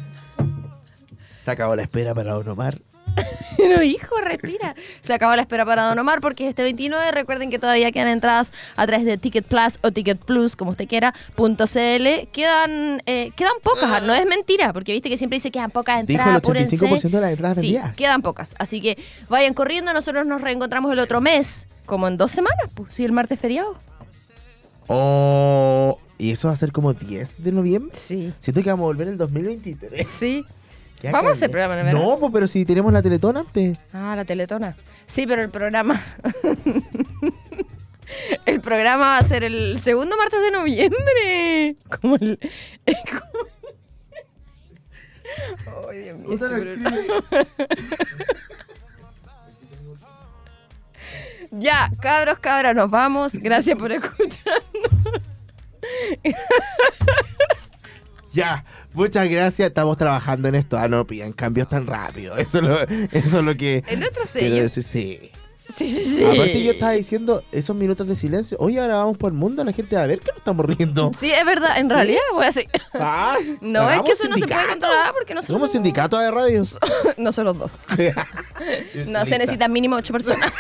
S3: Se acabó la espera para Don Omar.
S2: Pero hijo, respira. Se acabó la espera para Don Omar porque este 29, recuerden que todavía quedan entradas a través de Ticket Plus o Ticket Plus, como usted quiera, punto .cl. Quedan, eh, quedan pocas, no es mentira, porque viste que siempre dice que quedan pocas
S3: Dijo
S2: entradas.
S3: el
S2: apúrense.
S3: 85% de las entradas
S2: Sí,
S3: vendidas.
S2: quedan pocas. Así que vayan corriendo, nosotros nos reencontramos el otro mes, como en dos semanas, pues, si el martes es feriado.
S3: Oh, ¿Y eso va a ser como 10 de noviembre?
S2: Sí.
S3: Siento que vamos a volver el 2023.
S2: Sí. Vamos a hacer
S3: caleta.
S2: programa.
S3: No, pues, pero si tenemos la Teletón antes.
S2: Ah, la teletona. Sí, pero el programa. el programa va a ser el segundo martes de noviembre. Como el. como- Dios mío. Ya, cabros, cabras, nos vamos. Gracias por escuchar.
S3: Ya, muchas gracias. Estamos trabajando en esto. Ah, no pidan cambios tan rápido. Eso es lo, eso es lo que.
S2: Es nuestro sello.
S3: decir, sí.
S2: Sí, sí, sí.
S3: Aparte, yo estaba diciendo esos minutos de silencio. Oye, ahora vamos por el mundo. La gente va a ver que nos estamos riendo.
S2: Sí, es verdad. En realidad, voy a decir.
S3: Ah,
S2: No, es que eso no se puede controlar porque nosotros
S3: Somos
S2: somos-
S3: sindicato de radios.
S2: Nosotros dos. No se necesitan mínimo ocho personas.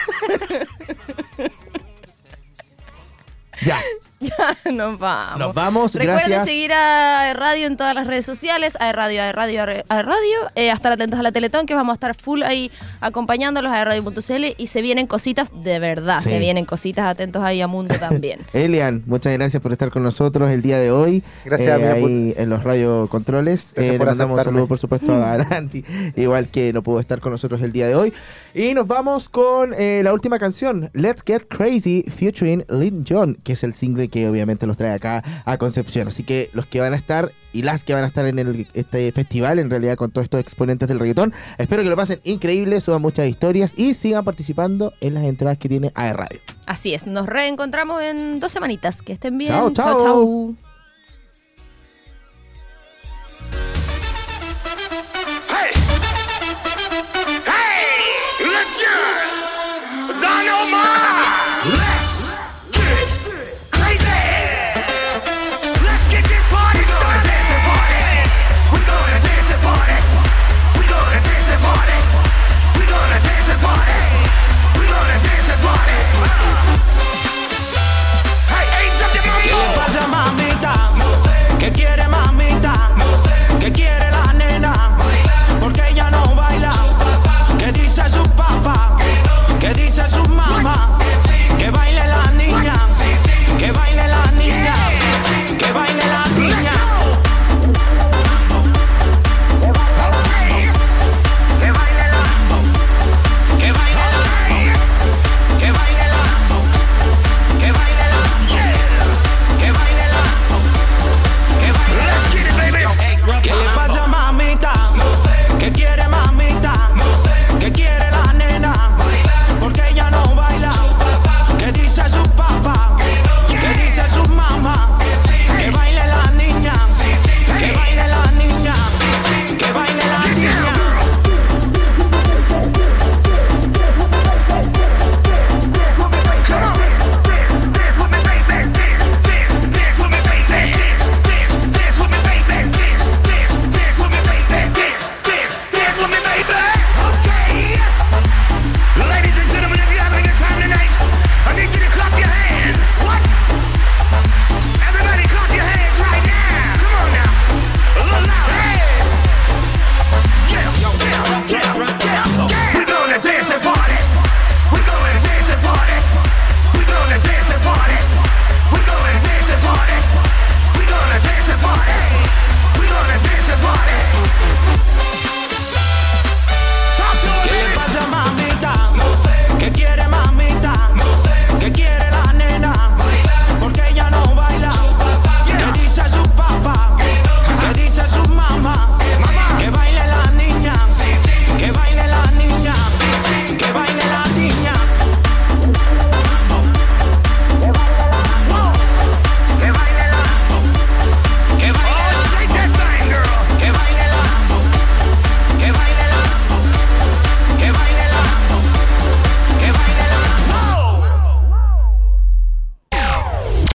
S3: Ya,
S2: ya, nos vamos.
S3: nos vamos.
S2: Recuerden
S3: Gracias.
S2: seguir a Radio en todas las redes sociales, a Radio, a Radio, a Radio, eh, a estar atentos a la Teletón, que vamos a estar full ahí acompañándolos a Radio.cl y se vienen cositas de verdad,
S3: Sí.
S2: se vienen cositas atentos ahí a Mundo también.
S3: Elian, muchas gracias por estar con nosotros el día de hoy.
S4: Gracias,
S3: eh,
S4: amigo
S3: ahí en los radiocontroles.
S4: Gracias
S3: Eh,
S4: por
S3: le mandamos un
S4: aceptarme.
S3: saludo, por supuesto, a Aranti, igual que no pudo estar con nosotros el día de hoy. Y nos vamos con eh, la última canción, Let's Get Crazy, featuring Lin Jon, que es el single que que obviamente los trae acá a Concepción. Así que los que van a estar y las que van a estar en el, este festival, en realidad con todos estos exponentes del reggaetón, espero que lo pasen increíble, suban muchas historias y sigan participando en las entradas que tiene AE Radio.
S2: Así es, nos reencontramos en dos semanitas. Que estén bien.
S3: Chao, chao.
S2: chao.